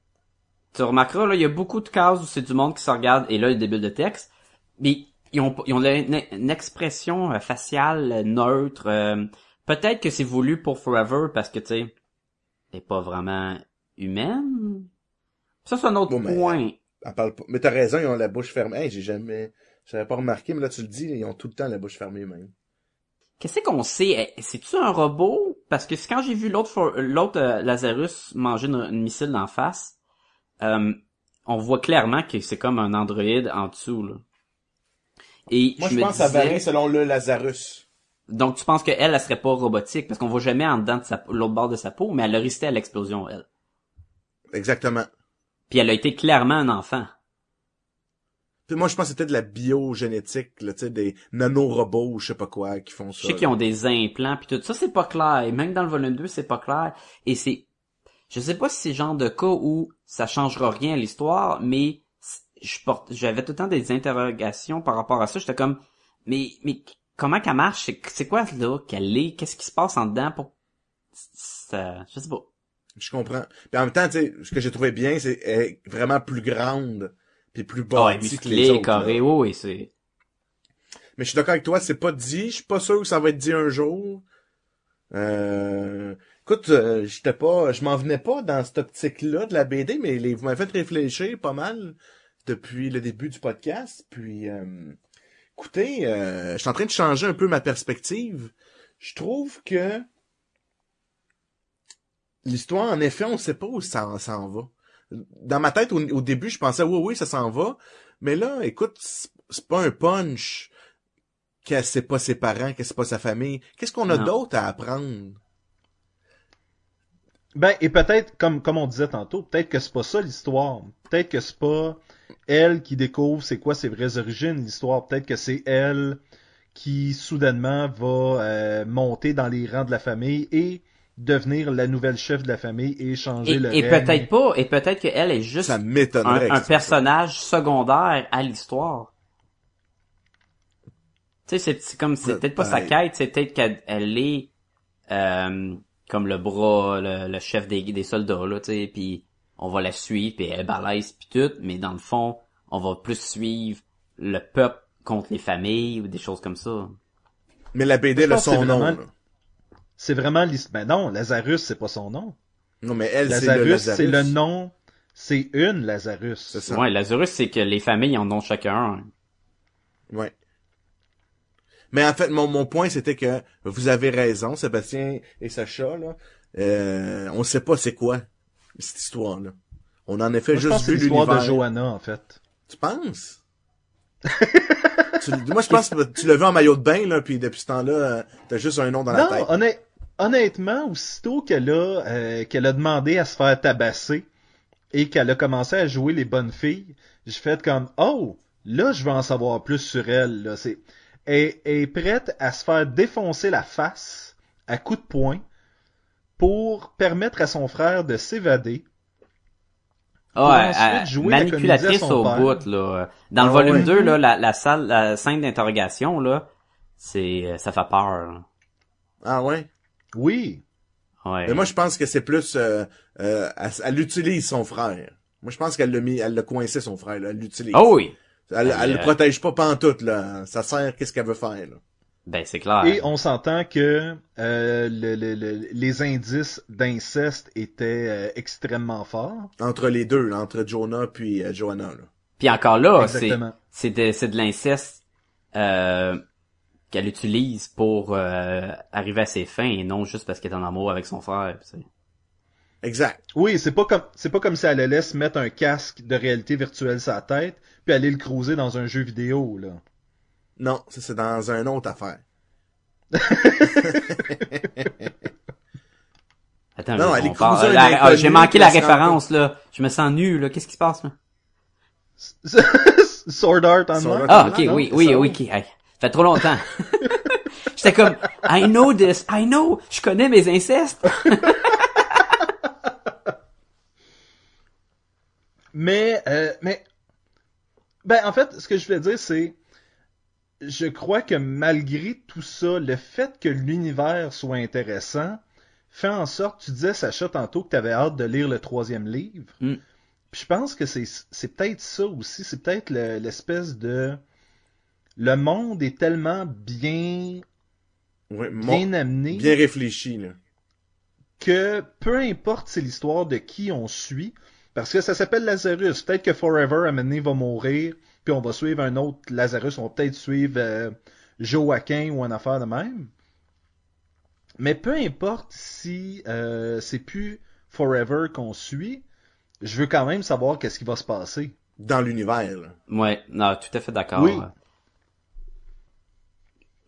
Tu remarqueras, là, il y a beaucoup de cases où c'est du monde qui se regarde, et là, il y a des bulles de texte, mais ils ont, ils ont une, une expression euh, faciale euh, neutre. euh, Peut-être que c'est voulu pour Forever, parce que, tu sais, elle est pas vraiment humaine. Ça, c'est un autre Bon, point. Elle parle pas. Mais t'as raison, ils ont la bouche fermée. Hey, j'ai jamais, j'avais pas remarqué, mais là, tu le dis, ils ont tout le temps la bouche fermée, même. Qu'est-ce qu'on sait? Eh, C'est-tu un robot? Parce que quand j'ai vu l'autre for- l'autre euh, Lazarus manger une, une missile d'en face, euh, on voit clairement que c'est comme un androïde en dessous, là. Et Moi, je je me pense que ça disais- varie selon le Lazarus. Donc tu penses qu'elle, elle serait pas robotique, parce qu'on voit jamais en dedans de sa- l'autre bord de sa peau, mais elle a résisté à l'explosion, elle. Exactement. Puis elle a été clairement un enfant. Puis moi, je pense que c'était de la biogénétique, là, tu sais, des nanorobots ou je sais pas quoi qui font ça. Je sais qu'ils ont des implants puis tout ça, c'est pas clair. Et même dans le volume 2, c'est pas clair. Et c'est, je sais pas si c'est le genre de cas où ça changera rien à l'histoire, mais je porte, j'avais tout le temps des interrogations par rapport à ça. J'étais comme, mais, mais comment qu'elle marche? C'est, c'est quoi là qu'elle est? Qu'est-ce qui se passe en dedans pour, ça, je sais pas. Je comprends. Puis en même temps, tu sais, ce que j'ai trouvé bien, c'est elle est vraiment plus grande puis plus bâtie que les autres. carré, oui, c'est, Mais je suis d'accord avec toi, c'est pas dit. Je suis pas sûr que ça va être dit un jour. Euh... Écoute, euh, j'étais pas, je m'en venais pas dans cette optique-là de la BD, mais les, vous m'avez fait réfléchir pas mal depuis le début du podcast. Puis, euh, écoutez, euh, je suis en train de changer un peu ma perspective. Je trouve que l'histoire, en effet, on sait pas où ça s'en va. Dans ma tête, au, au début, je pensais oui, oui, ça s'en va. Mais là, écoute, c'est c'est pas un punch qu'elle sait pas ses parents, qu'elle sait pas sa famille. Qu'est-ce qu'on a d'autre à apprendre? Ben, et peut-être, comme, comme on disait tantôt, peut-être que c'est pas ça l'histoire. Peut-être que c'est pas elle qui découvre c'est quoi ses vraies origines, l'histoire. Peut-être que c'est elle qui, soudainement, va euh, monter dans les rangs de la famille et devenir la nouvelle chef de la famille et changer et, le et peut-être pas, et peut-être qu'elle est juste Ça un, un personnage secondaire à l'histoire. Tu sais, c'est- comme, c'est peut-être pas sa Peut-être. quête, c'est peut-être qu'elle elle est euh, comme le bras, le, le chef des, des soldats, là, tu sais, puis on va la suivre, puis elle balèze, puis tout, mais dans le fond, on va plus suivre le peuple contre les familles ou des choses comme ça. Mais la BD, que son nom. C'est vraiment l'histoire. Ben non, Lazarus, c'est pas son nom. Non, mais elle, c'est le Lazarus, Lazarus. c'est le nom. C'est une Lazarus. C'est ça. Ouais, Lazarus, c'est que les familles en ont chacun un. Ouais. Mais en fait, mon, mon point, c'était que vous avez raison, Sébastien et Sacha, là. Euh, on sait pas c'est quoi, cette histoire-là. On en a fait Moi, juste vu l'histoire de. Johanna, en fait. Tu penses? Tu- moi, je pense que tu l'as vu en maillot de bain, là, puis depuis ce temps-là, euh, t'as juste un nom dans la Non, tête. Honnêtement, aussitôt qu'elle a, euh, qu'elle a demandé à se faire tabasser et qu'elle a commencé à jouer les bonnes filles, j'ai fait comme, oh, là, je veux en savoir plus sur elle, là. C'est, elle, elle est prête à se faire défoncer la face à coups de poing pour permettre à son frère de s'évader. Ah, ensuite euh, manipulatrice au père. bout, là. Dans le Ah volume ouais. 2, là, la, la salle, la scène d'interrogation, là, c'est, euh, ça fait peur. là. Ah ouais? Oui. Ouais. Mais moi, je pense que c'est plus... Euh, euh, elle, elle utilise son frère. Moi, je pense qu'elle l'a mis... Elle l'a coincé, son frère, là. Elle l'utilise. Oh oui. Elle, Elle, elle le euh, protège pas pantoute, là. Ça sert qu'est-ce qu'elle veut faire, là? Ben, c'est clair. Et on s'entend que euh, le- le- le- les indices d'inceste étaient euh, extrêmement forts. Entre les deux, là, entre Jonah puis euh, Joanna, là. Puis encore là, c'est, c'est de, c'est de l'inceste, euh, qu'elle utilise pour, euh, arriver à ses fins et non juste parce qu'elle est en amour avec son frère. Exact. Oui, c'est pas comme c'est pas comme si elle allait se mettre un casque de réalité virtuelle sur la tête puis aller le cruiser dans un jeu vidéo là. Non, ça, c'est dans un autre affaire. Attends, Non, elle est ah, j'ai manqué la référence, là. Je me sens nu, là. Qu'est-ce qui se passe, là? Sword Art Online. Ah, ok, non, oui, oui, oui, ok. Fait trop longtemps. J'étais comme, I know this, I know, je connais mes incestes. Mais euh, mais Ben, en fait, ce que je voulais dire, c'est, je crois que malgré tout ça, le fait que l'univers soit intéressant fait en sorte, tu disais, Sacha, tantôt que tu avais hâte de lire le troisième livre. Mm. Puis je pense que c'est, c'est peut-être ça aussi, c'est peut-être le- l'espèce de... Le monde est tellement bien, Ouais, bien amené bien réfléchi, là. que peu importe c'est l'histoire de qui on suit, parce que ça s'appelle Lazarus. Peut-être que Forever, à va mourir, puis on va suivre un autre Lazarus. On va peut-être suivre euh, Joaquin ou une affaire de même. Mais peu importe si euh, c'est plus Forever qu'on suit, je veux quand même savoir qu'est-ce qui va se passer. Dans l'univers, là. Ouais, non, tout à fait d'accord. Oui.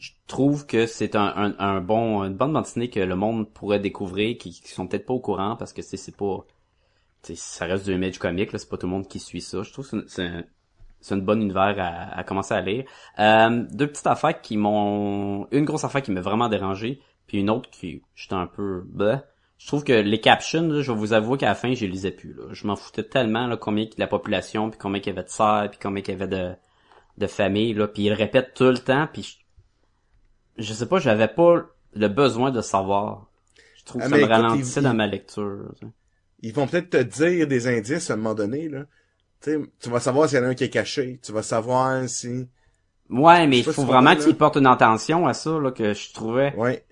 Je trouve que c'est un, un, un bon, une bonne bande dessinée que le monde pourrait découvrir, qui, qui sont peut-être pas au courant parce que c'est c'est pas, ça reste du image comique là, c'est pas tout le monde qui suit ça. Je trouve que c'est un, c'est une bonne univers à, à commencer à lire. Euh, deux petites affaires qui m'ont, une grosse affaire qui m'a vraiment dérangé, puis une autre qui, j'étais un peu, bah. Je trouve que les captions, là, je vais vous avouer qu'à la fin, je les lisais plus. Là. Je m'en foutais tellement là, combien de la population, puis combien il y avait de sœurs, puis combien il y avait de, de familles, là, puis ils le répètent tout le temps, puis je, sais pas, j'avais pas le besoin de savoir. Je trouve Ah, que ça me ralentissait dans ma lecture. Ils vont peut-être te dire des indices à un moment donné, là. Tu vas savoir s'il y en a un qui est caché. Tu vas savoir si... Ouais, mais il faut si vraiment tu vois, qu'il là. porte une attention à ça, là, que je trouvais. Ouais.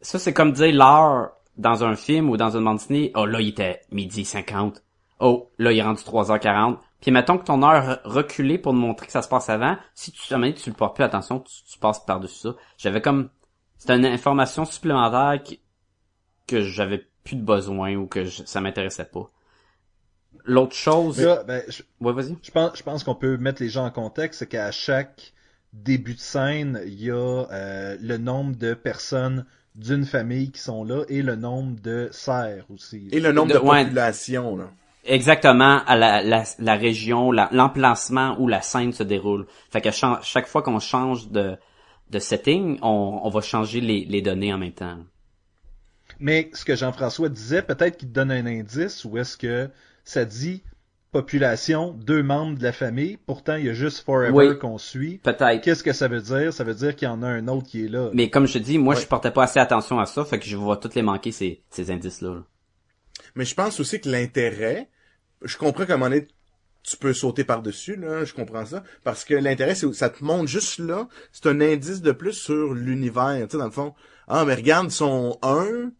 Ça, c'est comme dire l'heure dans un film ou dans une bande dessinée. Oh, là, il était midi 50. Oh, là, il est rendu 3h40. Puis mettons que ton heure reculée pour te montrer que ça se passe avant, si tu te tu le portes plus attention, tu, tu passes par-dessus ça. J'avais comme... C'était une information supplémentaire qui- que j'avais plus de besoin ou que je- ça m'intéressait pas. L'autre chose... Là, ben, je, Ouais, vas-y. je pense, je pense qu'on peut mettre les gens en contexte, c'est qu'à chaque début de scène, il y a euh, le nombre de personnes d'une famille qui sont là et le nombre de serfs aussi. Et le nombre De- de, ouais. population, là. Exactement à la, la, la région, la- l'emplacement où la scène se déroule. Fait que cha- chaque fois qu'on change de, de setting, on, on va changer les, les données en même temps. Mais ce que Jean-François disait, peut-être qu'il te donne un indice ou est-ce que ça dit population, deux membres de la famille, pourtant il y a juste Forever Oui. qu'on suit. Peut-être. Qu'est-ce que ça veut dire? Ça veut dire qu'il y en a un autre qui est là. Mais comme je te dis, moi Ouais. je portais pas assez attention à ça, fait que je vois toutes les manquer ces, ces indices-là. là. Mais je pense aussi que l'intérêt, je comprends qu'à un moment donné, tu peux sauter par-dessus, là, je comprends ça. Parce que l'intérêt, c'est ça te montre juste là, c'est un indice de plus sur l'univers, tu sais, dans le fond. Ah, mais regarde, ils sont un,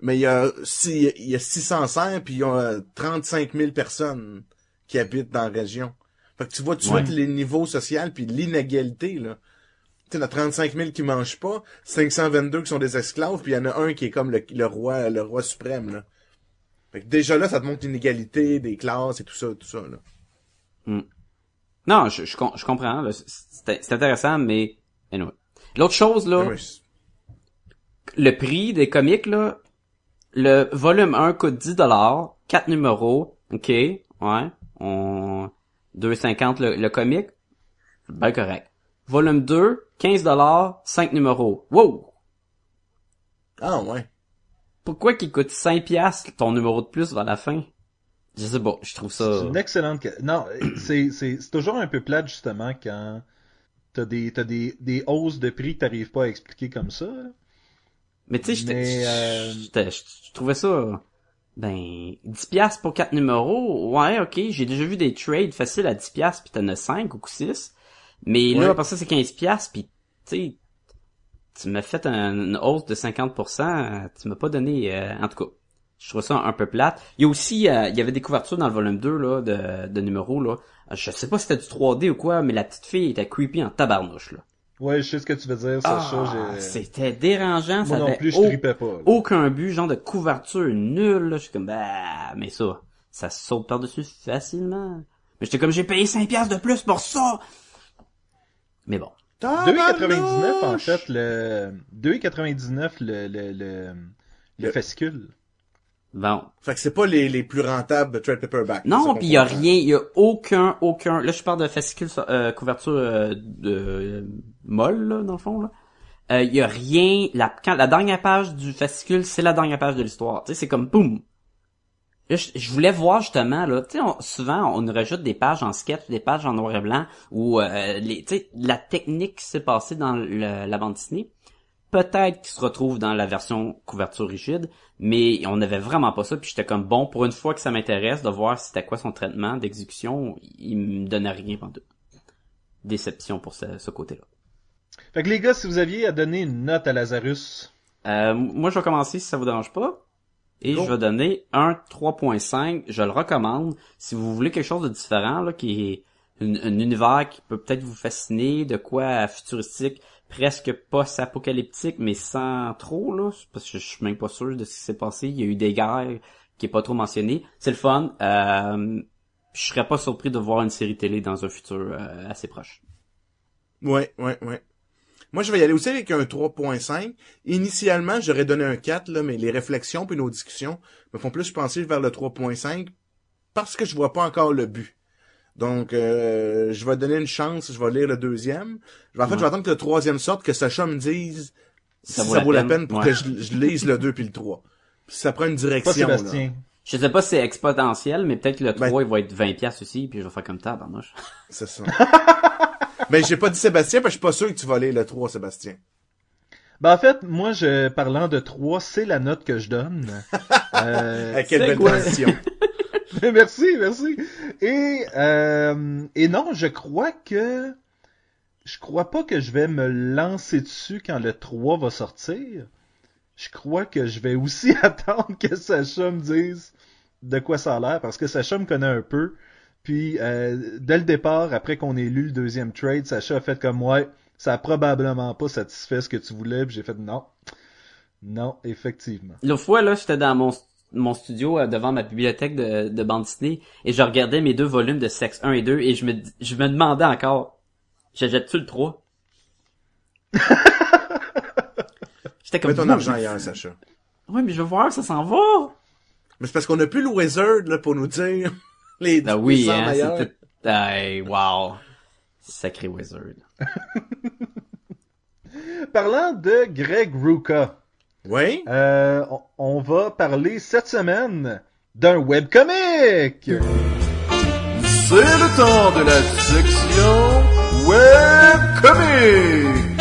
mais il y a, si, il y a 600 serfs, puis il y a 35 000 personnes qui habitent dans la région. Fait que tu vois tout de Ouais. suite les niveaux sociaux, puis l'inégalité, là. Tu sais, il y en a 35 000 qui mangent pas, 522 qui sont des esclaves, puis il y en a un qui est comme le, le roi, le roi suprême, là. Fait que déjà là, ça te montre l'inégalité des classes et tout ça, tout ça, là. Non, je, je, je comprends. C'est intéressant, mais anyway. L'autre chose là, c'est- le prix des comics là, le volume 1 coûte 10 dollars, 4 numéros, OK, ouais, on 2.50 le, le comic, ben correct. Volume 2, 15 dollars, 5 numéros. Wow! Ah ouais. Pourquoi qu'il coûte 5 piastres ton numéro de plus vers la fin? Je sais pas, je trouve ça... C'est une excellente. que- Non, c'est c'est c'est toujours un peu plate justement quand t'as des t'as des des hausses de prix que t'arrives pas à expliquer comme ça. là. Mais tu sais, euh, je trouvais ça... Ben, 10 piastres pour 4 numéros, ouais, ok, j'ai déjà vu des trades faciles à 10 piastres pis t'en as 5 ou 6. Mais Ouais. là, après ça, c'est 15 piastres pis, tu sais, tu m'as fait un- une hausse de 50%, tu m'as pas donné, euh, en tout cas, je trouve ça un peu plate. Il y a aussi, euh, il y avait des couvertures dans le volume 2, là, de, de numéros, là. Euh, Je sais pas si c'était du 3D ou quoi, mais la petite fille était creepy en tabarnouche, là. Ouais, je sais ce que tu veux dire, Sacha. Ah, c'était dérangeant, Moi ça non avait plus, je au- pas. là. aucun but, genre de couverture nulle, là. Je suis comme, bah, mais ça, ça saute par-dessus facilement. Mais j'étais comme, j'ai payé 5 piastres de plus pour ça! Mais bon. 2,99 en fait le 2,99 le le le, le Le- fascicule. Bon. Fait que c'est pas les, les plus rentables de trade paperback. Non, qu'on pis y a rien, y a aucun, aucun, là je parle de fascicule, euh, couverture euh, de euh, molle, là, dans le fond, là. Euh, y a rien, la, quand, la dernière page du fascicule, c'est la dernière page de l'histoire. Tu sais, c'est comme boum. Là, je, je voulais voir justement là, tu sais, souvent on nous rajoute des pages en sketch, des pages en noir et blanc, où euh, les, tu sais, la technique qui s'est passée dans le- la bande dessinée, peut-être qu'il se retrouve dans la version couverture rigide, mais on n'avait vraiment pas ça, puis j'étais comme bon pour une fois que ça m'intéresse de voir c'était quoi son traitement d'exécution, il me donnait rien pendant Déception pour ce, ce côté-là. Fait que les gars, si vous aviez à donner une note à Lazarus, Euh, moi, je vais commencer si ça vous dérange pas. Et Go. je vais donner un 3.5. Je le recommande. Si vous voulez quelque chose de différent, là, qui est une- un univers qui peut peut-être vous fasciner, de quoi futuristique, presque post-apocalyptique, mais sans trop, là, parce que je suis même pas sûr de ce qui s'est passé. Il y a eu des guerres qui est pas trop mentionné. C'est le fun. Euh, je serais pas surpris de voir une série télé dans un futur euh, assez proche. Ouais, ouais, ouais. Moi, je vais y aller aussi avec un 3.5. Initialement, j'aurais donné un 4, là, mais les réflexions puis nos discussions me font plus penser vers le 3.5 parce que je vois pas encore le but. Donc, euh, je vais donner une chance, je vais lire le deuxième. Je vais- En fait, Ouais. je vais attendre que le troisième sorte, que Sacha me dise si Ça ça vaut vaut, la la peine, peine pour ouais. que je, je lise le 2 puis le 3. Puis ça prend une pas direction. là. Je sais pas si c'est exponentiel, mais peut-être que le Ben- 3, il va être 20 pièces aussi, puis je vais faire comme tabarnouche. C'est ça. Mais j'ai pas dit Sébastien, parce que je suis pas sûr que tu vas lire le 3, Sébastien. Ben en fait, moi, je parlant de 3, c'est la note que je donne. Euh, quelle belle quoi? transition. merci, merci. Et euh, et non, je crois que je crois pas que je vais me lancer dessus quand le 3 va sortir. Je crois que je vais aussi attendre que Sacha me dise de quoi ça a l'air parce que Sacha me connaît un peu. Puis euh, dès le départ, après qu'on ait lu le deuxième trade, Sacha a fait comme ouais, ça a probablement pas satisfait ce que tu voulais. Puis j'ai fait non, non, effectivement. L'autre fois, là, j'étais dans mon, mon studio euh, devant ma bibliothèque de, de bande dessinée et je regardais mes deux volumes de sexe 1 et 2 et je me, je me demandais encore, j'achète-tu le 3? J'étais comme, Mets ton argent mais- ailleurs, Sacha. Ouais, mais je veux voir, ça s'en va! Mais c'est parce qu'on a plus le Wizard, là, pour nous dire les Ah oui, 800 hein, c'était... Wow! Sacré wizard. Parlant de Greg Ruka. Oui? Euh, on, on va parler cette semaine d'un webcomic. C'est le temps de la section webcomic.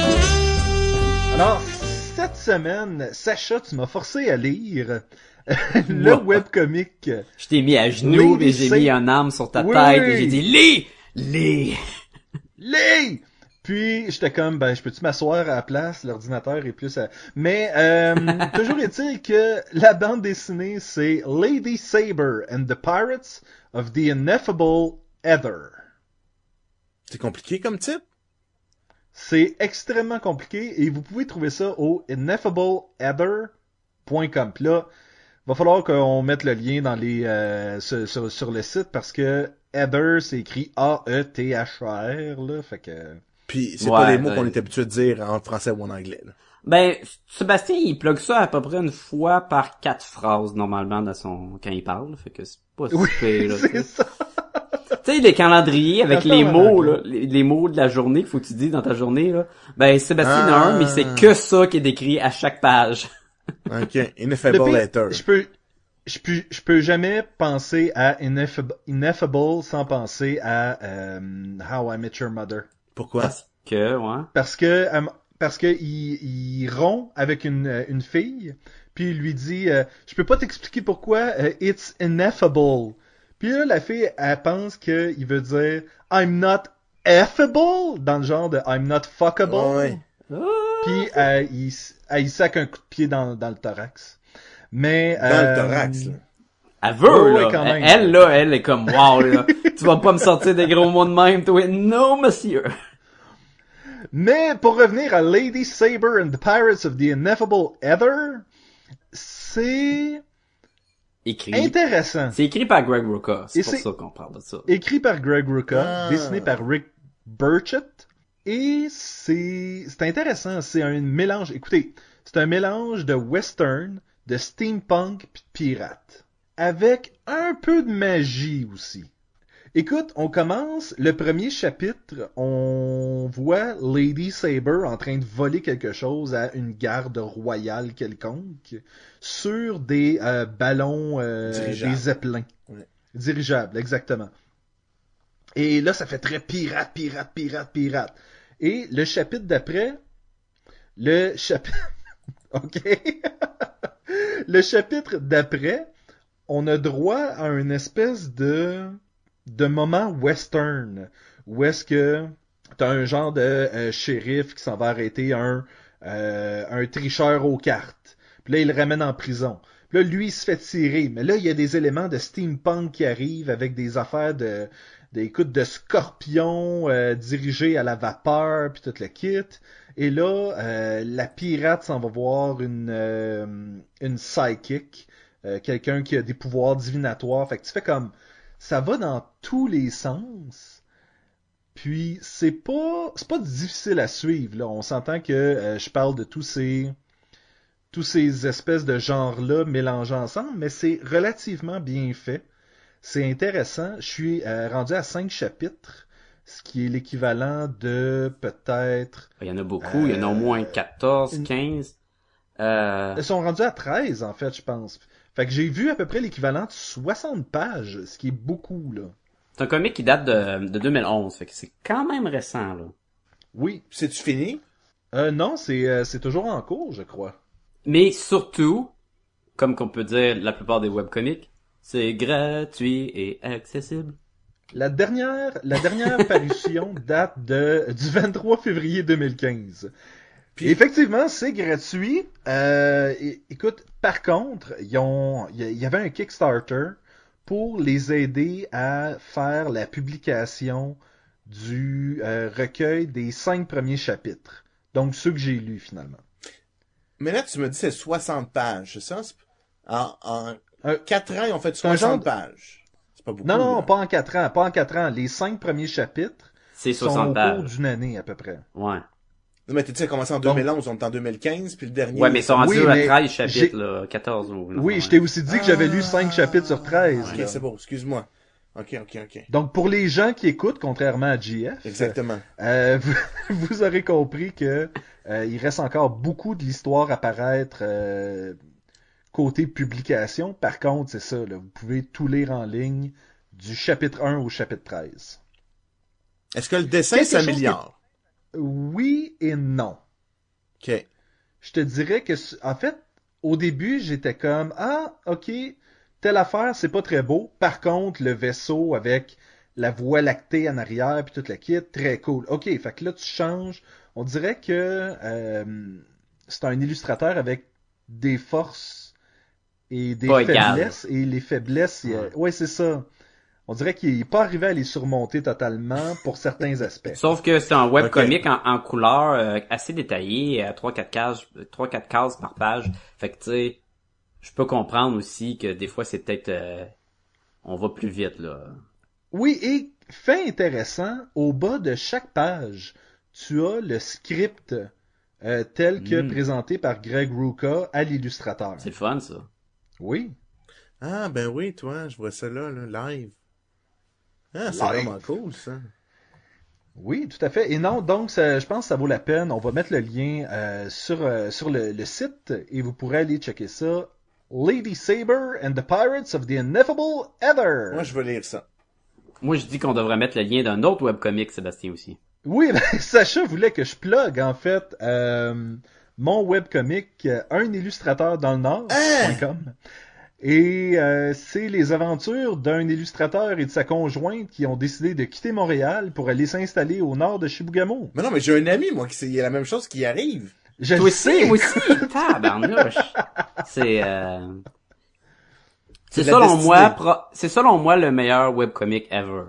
Alors, cette semaine, Sacha, tu m'as forcé à lire le Wow. webcomic. Je t'ai mis à genoux et j'ai mis un arme sur ta Oui, tête oui. et j'ai dit, lis! Lis! Lis! Puis j'étais comme ben je peux-tu m'asseoir à la place, l'ordinateur est plus à... mais euh, toujours est-il que la bande dessinée c'est Lady Saber and the Pirates of the Ineffable Heather. C'est compliqué comme titre? C'est extrêmement compliqué et vous pouvez trouver ça au ineffableheather.com. Puis là, va falloir qu'on mette le lien dans les euh, sur, sur, sur le site parce que Heather c'est écrit A E T H R là, fait que Puis c'est Ouais, pas les mots qu'on est habitué de dire en français ou en anglais. Là. Ben, Sébastien, il plug ça à peu près une fois par quatre phrases, normalement, dans son, quand il parle. Fait que c'est pas oui, pire, là, tu c'est sais. ça. Tu sais, les calendriers avec les mots, là, les, les mots de la journée qu'il faut que tu dis dans ta journée, là. Ben, Sébastien en a Ah. un, mais c'est que ça qui est décrit à chaque page. OK. Ineffable Letter. Je peux je peux je peux jamais penser à Ineffable, Ineffable sans penser à euh, How I Met Your Mother. Pourquoi? Parce que, ouais. Parce que euh, parce que il, il rompt avec une, euh, une fille, puis il lui dit euh, je peux pas t'expliquer pourquoi euh, it's ineffable. Puis là la fille elle pense que il veut dire I'm not effable dans le genre de I'm not fuckable. Ouais. Puis euh, il, il sac un coup de pied dans, dans le thorax. Mais Dans euh, le thorax, là. Elle veut, ouais, là. quand même. Elle, là, elle est comme, wow, là. tu vas pas me sortir des gros mots de même, toi. Non, monsieur. Mais pour revenir à Lady Saber and the Pirates of the Ineffable Heather, c'est Écrit. intéressant. C'est écrit par Greg Rucka. C'est pour ça qu'on parle de ça. Écrit par Greg Rucka, Ah. dessiné par Rick Burchett. Et c'est c'est intéressant. C'est un mélange. Écoutez, c'est un mélange de western, de steampunk puis de pirate, avec un peu de magie aussi. Écoute, on commence le premier chapitre, on voit Lady Saber en train de voler quelque chose à une garde royale quelconque sur des euh, ballons, euh, des zeppelins. Dirigeables, exactement. Et là, ça fait très pirate, pirate, pirate, pirate. Et le chapitre d'après, le chapitre... le chapitre d'après, on a droit à une espèce de de moment western où est-ce que t'as un genre de euh, shérif qui s'en va arrêter un euh, un tricheur aux cartes. Puis là, il le ramène en prison. Puis là, lui, il se fait tirer. Mais là, il y a des éléments de steampunk qui arrivent avec des affaires de, de écoute, de scorpions euh, dirigés à la vapeur, puis tout le kit. Et là, euh, la pirate s'en va voir une, euh, une psychic, euh, quelqu'un qui a des pouvoirs divinatoires. Fait que tu fais comme, ça va dans tous les sens. Puis c'est pas c'est pas difficile à suivre là. On s'entend que euh, je parle de tous ces tous ces espèces de genres là mélangés ensemble, mais c'est relativement bien fait. C'est intéressant. Je suis euh, rendu à cinq chapitres, ce qui est l'équivalent de peut-être Il y en a beaucoup, il y en a au moins 14, une- 15. Euh, Ils sont rendus à 13 en fait, je pense. Fait que j'ai vu à peu près l'équivalent de 60 pages, ce qui est beaucoup là. c'est un comic qui date de, de 2011, fait que c'est quand même récent, là. Oui. C'est-tu fini? Euh, non, c'est euh, c'est toujours en cours, je crois. Mais surtout, comme qu'on peut dire la plupart des webcomics, c'est gratuit et accessible. La dernière, la dernière parution date de, du 23 février 2015. Puis- Effectivement, c'est gratuit. Euh, écoute, par contre, ils ont, il y avait un Kickstarter pour les aider à faire la publication du euh, recueil des cinq premiers chapitres. Donc ceux que j'ai lus finalement. Mais là, tu me dis c'est 60 pages, c'est ça? En, en Euh, 4 ans, ils ont fait c'est un 60 genre de- pages. C'est pas beaucoup. Non, non, là. pas en quatre ans, pas en quatre ans. Les cinq premiers chapitres C'est sont au 60 cours pages. d'une année à peu près. Ouais. Non, mais tu sais, commencé en Donc- 2011, on est en 2015, puis le dernier... Ouais, mais ils sont rendus Oui, à mais 13 j'ai- chapitres, là, 14 ou... Oui, je t'ai aussi dit que j'avais lu 5 chapitres sur 13. Ok, c'est bon, excuse-moi. Ok, ok, ok. Donc pour les gens qui écoutent, contrairement à JF, Exactement. euh, vous, vous aurez compris que euh, il reste encore beaucoup de l'histoire à paraître euh, côté publication. Par contre, c'est ça, là, vous pouvez tout lire en ligne du chapitre 1 au chapitre 13. Est-ce que le dessin s'améliore? Oui et non. Ok. Je te dirais que, en fait, au début, j'étais comme, ah, ok, telle affaire, c'est pas très beau. Par contre, le vaisseau avec la voie lactée en arrière puis toute la kit, très cool. Ok, fait que là, tu changes. On dirait que euh, c'est un illustrateur avec des forces et des Pas faiblesses. Et les faiblesses, Ouais. ouais, c'est ça. On dirait qu'il est pas arrivé à les surmonter totalement pour certains aspects. Sauf que c'est un webcomic en, en couleur euh, assez détaillé, à 3-4 cases, 3-4 cases par page. Fait que tu sais, je peux comprendre aussi que des fois c'est peut-être euh, on va plus vite là. Oui, et fait intéressant, au bas de chaque page, tu as le script euh, tel que Mm. présenté par Greg Rucka à l'illustrateur. C'est le fun ça. Oui. Ah, ben oui, toi, je vois ça là, là live. Ah, c'est vraiment cool, ça. Oui, tout à fait. Et non, donc ça- je pense que ça vaut la peine. On va mettre le lien euh, sur, euh, sur le, le site et vous pourrez aller checker ça. Lady Saber and the Pirates of the Ineffable Heather. Moi, je veux lire ça. Moi je dis qu'on devrait mettre le lien d'un autre webcomic, Sébastien aussi. Oui, ben, Sacha voulait que je plug en fait euh, mon webcomic euh, un illustrateur dans le Nord.com. Et euh, c'est les aventures d'un illustrateur et de sa conjointe qui ont décidé de quitter Montréal pour aller s'installer au nord de Chibougamau. Mais non, mais j'ai un ami, moi, qui c'est, il y a la même chose qui arrive. Je Toi aussi, sais. moi aussi, tabarnouche. C'est euh... C'est C'est selon destinée. moi, pro- c'est selon moi le meilleur webcomic ever.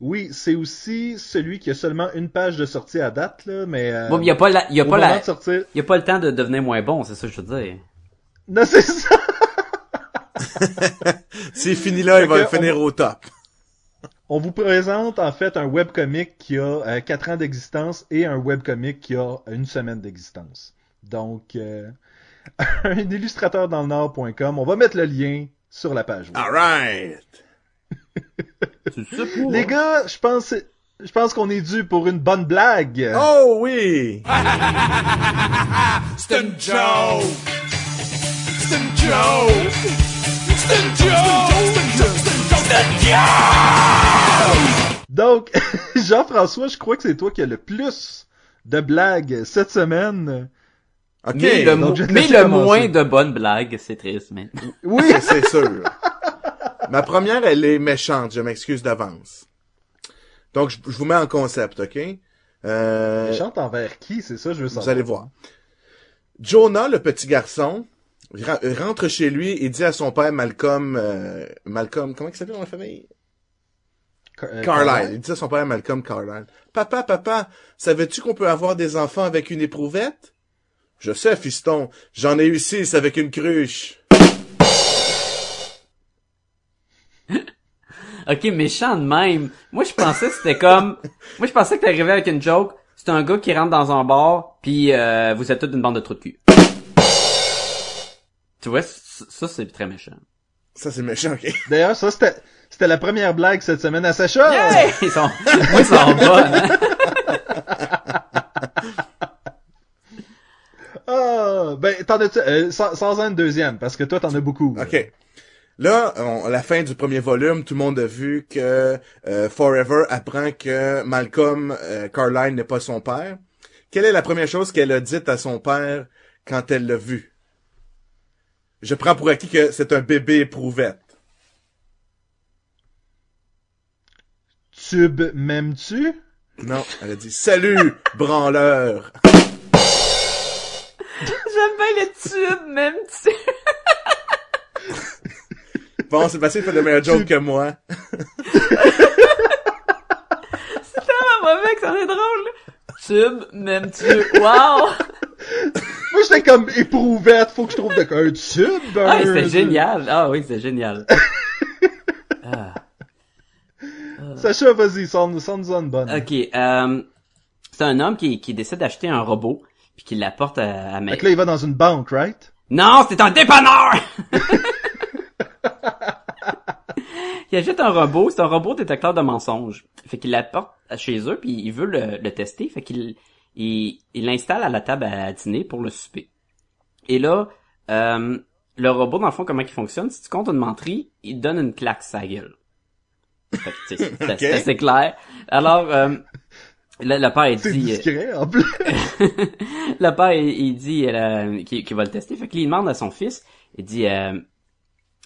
Oui, c'est aussi celui qui a seulement une page de sortie à date, là, mais... euh, Bon, il y a pas la, il y a pas la, de sortir... il y a pas le temps de devenir moins bon, c'est ça que je veux dire. Non, c'est ça! C'est fini là, il va finir au top. On vous présente en fait un webcomic qui a 4 ans d'existence et un webcomic qui a une semaine d'existence. Donc, euh, un illustrateur dans le Nord.com. On va mettre le lien sur la page. web. Alright. Les gars, je pense, je pense qu'on est dû pour une bonne blague. Oh oui! C'est une joke! C'est une joke! C'est une joke! C'est une joke! Donc, Jean-François, je crois que c'est toi qui as le plus de blagues cette semaine. Ok, Mais le, donc je mais moins de bonnes blagues, c'est triste, mais. Oui! c'est- c'est sûr. Ma première, elle est méchante, je m'excuse d'avance. Donc, je, je vous mets en concept, ok? Euh, Chante envers qui, c'est ça, je veux savoir. vous allez voir. Jonah, le petit garçon, rentre chez lui et dit à son père Malcolm, euh, Malcolm, comment il s'appelle dans la famille? Car- euh, Carlyle? Il dit à son père Malcolm Carlyle. Papa, papa, savais-tu qu'on peut avoir des enfants avec une éprouvette? Je sais, fiston. J'en ai eu six avec une cruche. Ok, méchant de même. Moi, je pensais que c'était comme... Moi, je pensais que t'arrivais avec une joke. C'est un gars qui rentre dans un bar, puis euh, vous êtes tous une bande de trous de cul. Tu vois, ça, c'est très méchant. Ça, c'est méchant, ok? D'ailleurs, ça, c'était, c'était la première blague cette semaine à Sacha. Hey! Ils sont... Moi, ils sont bonnes, hein? Ah, ben, t'en as, euh, sans, sans un deuxième, parce que toi, t'en as beaucoup. OK. Là, on- à la fin du premier volume, tout le monde a vu que euh, Forever apprend que Malcolm euh, Carline n'est pas son père. Quelle est la première chose qu'elle a dite à son père quand elle l'a vu? Je prends pour acquis que c'est un bébé éprouvette. Tube m'aimes-tu? Non, elle a dit « Salut, branleur! J'aime bien les tubes, même, tu sais. » Bon, c'est facile de meilleurs jokes que moi. C'est tellement mauvais que ça est drôle, là. Tube, même tu. Wow! Moi, j'étais comme éprouvette, faut que je trouve de un tube. Ah, un- c'était génial. Ah oui, c'était génial. Ah. Sacha, vas-y, sors-nous, une bonne. Ok, euh, c'est un homme qui, qui décide d'acheter un robot, puis qui l'apporte à, à Fait que là, il va dans une banque, right? Non, c'est un dépanneur! il achète un robot, c'est un robot détecteur de mensonges. Fait qu'il l'apporte chez eux, puis il veut le, le tester, fait qu'il il l'installe à la table à dîner pour le souper. Et là, euh, le robot, dans le fond, comment il fonctionne, si tu comptes une menterie, il donne une claque sa gueule. Fait que, tu sais, c'est Ok. c'est assez clair. Alors, euh, le, le père, il dit... discret, en plus. le père, il, il dit euh, qu'il qu'il va le tester. Fait qu'il demande à son fils, il dit, euh,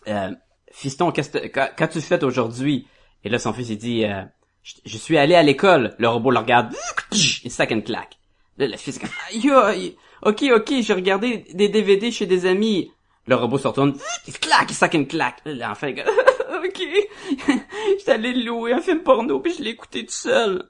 euh, fiston, qu'as-tu fait aujourd'hui? Et là, son fils, il dit, euh, je, suis allé à l'école. Le robot le regarde, il sac une claque. Là, le fils, aïe, aïe. ok, ok, j'ai regardé des DVD chez des amis. Le robot se retourne, il claque, il sac une claque. L'enfant, il ok, j'étais allé louer un film porno puis je l'ai écouté tout seul.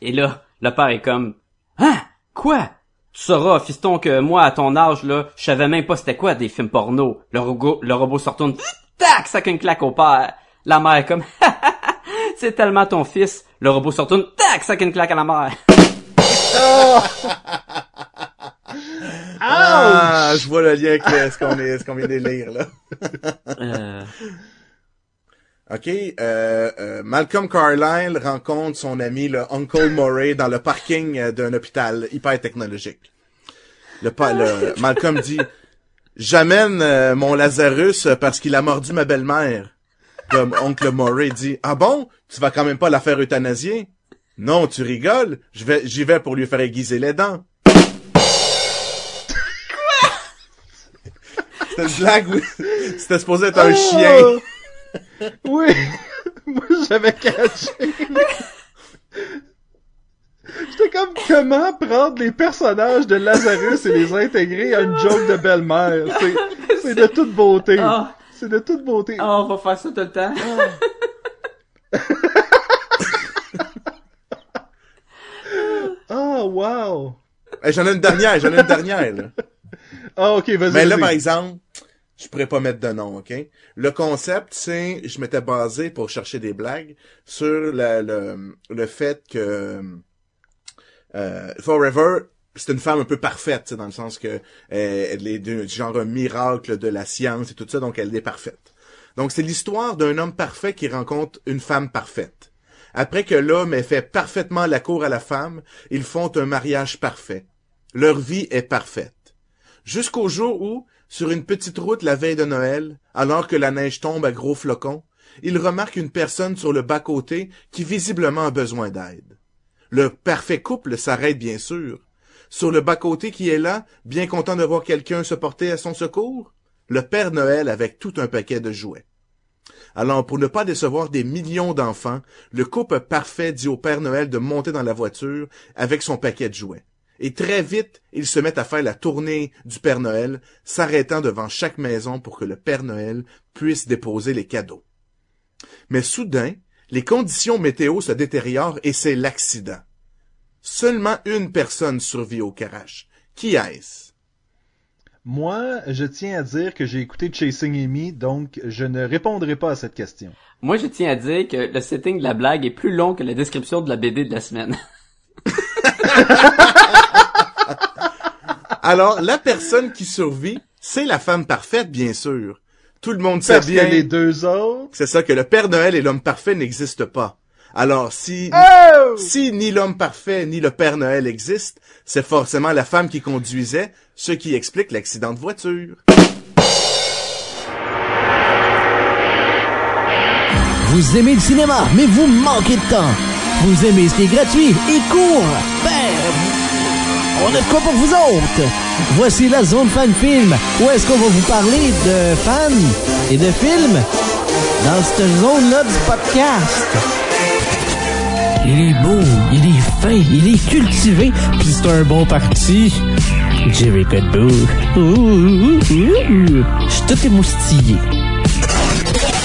Et là, le père est comme, hein, quoi? Tu sauras, fiston, que moi, à ton âge, là, je savais même pas c'était quoi des films porno. Le robot, le robot se retourne, tac, sac une claque au père. La mère est comme, c'est tellement ton fils. Le robot se retourne, tac, sac une claque à la mère. Ah, je vois le lien avec euh, ce qu'on est, ce qu'on vient de lire, là. Euh, OK, euh, euh, Malcolm Carlyle rencontre son ami, le Uncle Murray, dans le parking euh, d'un hôpital hyper technologique. Le, le- Malcolm dit, j'amène euh, mon Lazarus parce qu'il a mordu ma belle-mère. Comme Oncle Murray dit, ah bon? Tu vas quand même pas la faire euthanasier? Non, tu rigoles? Je vais, j'y vais pour lui faire aiguiser les dents. C'était une blague, oui. C'était supposé être un chien. Oh! Oui! Moi, j'avais caché. J'étais comme, comment prendre les personnages de Lazarus et les intégrer à une joke de belle-mère? C'est, c'est de toute beauté. C'est de toute beauté. oh, on va faire ça tout le temps. Ah, wow! Hey, j'en ai une dernière, j'en ai une dernière, là. Ah, ok, vas-y. Mais là, vas-y. par exemple, je pourrais pas mettre de nom, OK? Le concept, c'est, je m'étais basé pour chercher des blagues sur la- le, le fait que euh, Forever, c'est une femme un peu parfaite, dans le sens que euh, elle est du genre miracle de la science et tout ça, donc elle est parfaite. Donc c'est l'histoire d'un homme parfait qui rencontre une femme parfaite. Après que l'homme ait fait parfaitement la cour à la femme, ils font un mariage parfait. Leur vie est parfaite. Jusqu'au jour où, sur une petite route la veille de Noël, alors que la neige tombe à gros flocons, ils remarquent une personne sur le bas-côté qui visiblement a besoin d'aide. Le parfait couple s'arrête bien sûr. Sur le bas-côté qui est là, bien content de voir quelqu'un se porter à son secours, le Père Noël avec tout un paquet de jouets. Alors, pour ne pas décevoir des millions d'enfants, le couple parfait dit au Père Noël de monter dans la voiture avec son paquet de jouets. Et très vite, ils se mettent à faire la tournée du Père Noël, s'arrêtant devant chaque maison pour que le Père Noël puisse déposer les cadeaux. Mais soudain, les conditions météo se détériorent et c'est l'accident. Seulement une personne survit au crash. Qui est-ce? Moi, je tiens à dire que j'ai écouté Chasing Amy, donc je ne répondrai pas à cette question. Moi, je tiens à dire que le setting de la blague est plus long que la description de la BD de la semaine. Alors, la personne qui survit, c'est la femme parfaite, bien sûr. Tout le monde sait bien. que les deux autres... C'est ça que le Père Noël et l'homme parfait n'existent pas. Alors, si, Oh! si ni l'homme parfait ni le Père Noël existent, c'est forcément la femme qui conduisait, ce qui explique l'accident de voiture. Vous aimez le cinéma, mais vous manquez de temps. Vous aimez ce qui est gratuit et court. Ben, on a de quoi pour vous autres. Voici la zone fan film. Où est-ce qu'on va vous parler de fans et de films dans cette zone-là du podcast? Il est beau, il est fin, il est cultivé, puis c'est un bon parti. Jerry ouh. Je suis tout émoustillé.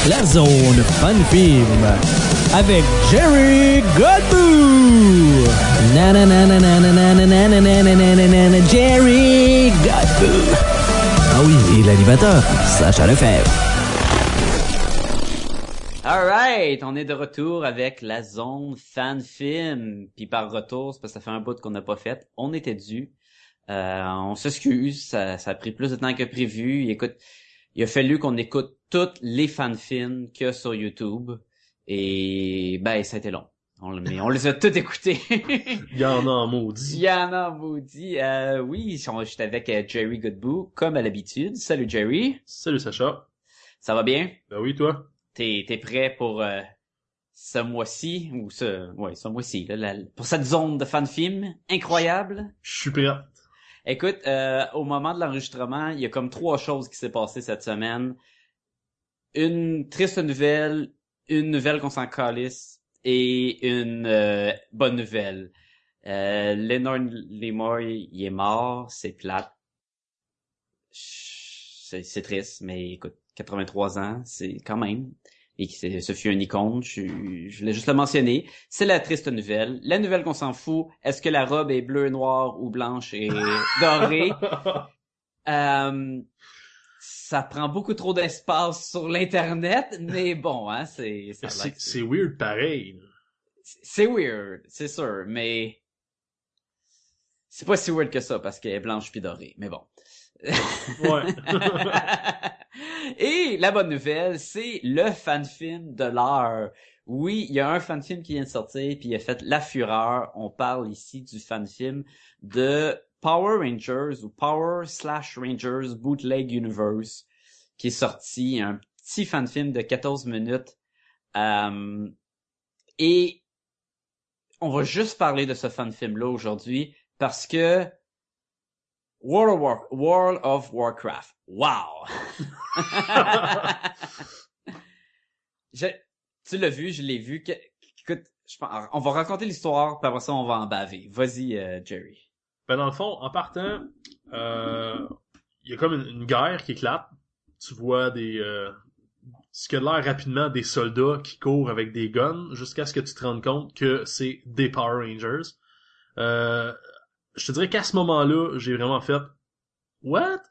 La zone Fun Film avec Jerry Godbout. Ah oui, et l'animateur, Sacha Lefebvre. Alright, on est de retour avec la zone fan film. Puis par retour, c'est parce que ça fait un bout qu'on n'a pas fait. On était dû. Euh, on s'excuse, ça, ça a pris plus de temps que prévu. Écoute, il a fallu qu'on écoute toutes les fan films qu'il sur YouTube. Et ben, ça a été long. On, mais on les a toutes écoutés. Il y en a en Il maudit. y en a maudit. Euh, oui, j'étais avec euh, Jerry Goodbout, comme à l'habitude. Salut Jerry. Salut Sacha. Ça va bien? Ben oui, toi? T'es, t'es prêt pour euh, ce mois-ci ou ce, ouais, ce mois-ci là, la- pour cette zone de fan film incroyable? Je suis prêt. Écoute, euh, au moment de l'enregistrement, il y a comme trois choses qui s'est passées cette semaine. Une triste nouvelle, une nouvelle qu'on s'en calisse et une euh, bonne nouvelle. Euh, Leonard Lemire, il est mort, c'est plate. C'est, c'est triste, mais écoute, 83 ans, c'est quand même. Et ce fut un icône, je, je voulais juste le mentionner. C'est la triste nouvelle. La nouvelle qu'on s'en fout, est-ce que la robe est bleue, noire ou blanche et dorée? Euh, ça prend beaucoup trop d'espace sur l'internet, mais bon, hein, c'est C'est weird pareil. c'est weird, c'est sûr, mais c'est pas si weird que ça parce qu'elle est blanche puis dorée, mais bon. Ouais. Et la bonne nouvelle, c'est le fan film de l'heure. Oui, il y a un fan film qui vient de sortir puis il a fait La Fureur. On parle ici du fan film de Power Rangers ou Power slash Rangers Bootleg Universe qui est sorti, un petit fan film de 14 minutes. Euh, et on va juste parler de ce fan film là aujourd'hui parce que World of, War- World of Warcraft. Wow! Je- tu l'as vu, je l'ai vu. Écoute, je on va raconter l'histoire, puis après ça, on va en baver. Vas-y, euh, Jerry. Ben dans le fond, en partant, euh, il y a comme une, guerre qui éclate. Tu vois des euh, ce qui a l'air rapidement des soldats qui courent avec des guns jusqu'à ce que tu te rendes compte que c'est des Power Rangers. Euh, je te dirais qu'à ce moment-là, j'ai vraiment fait What?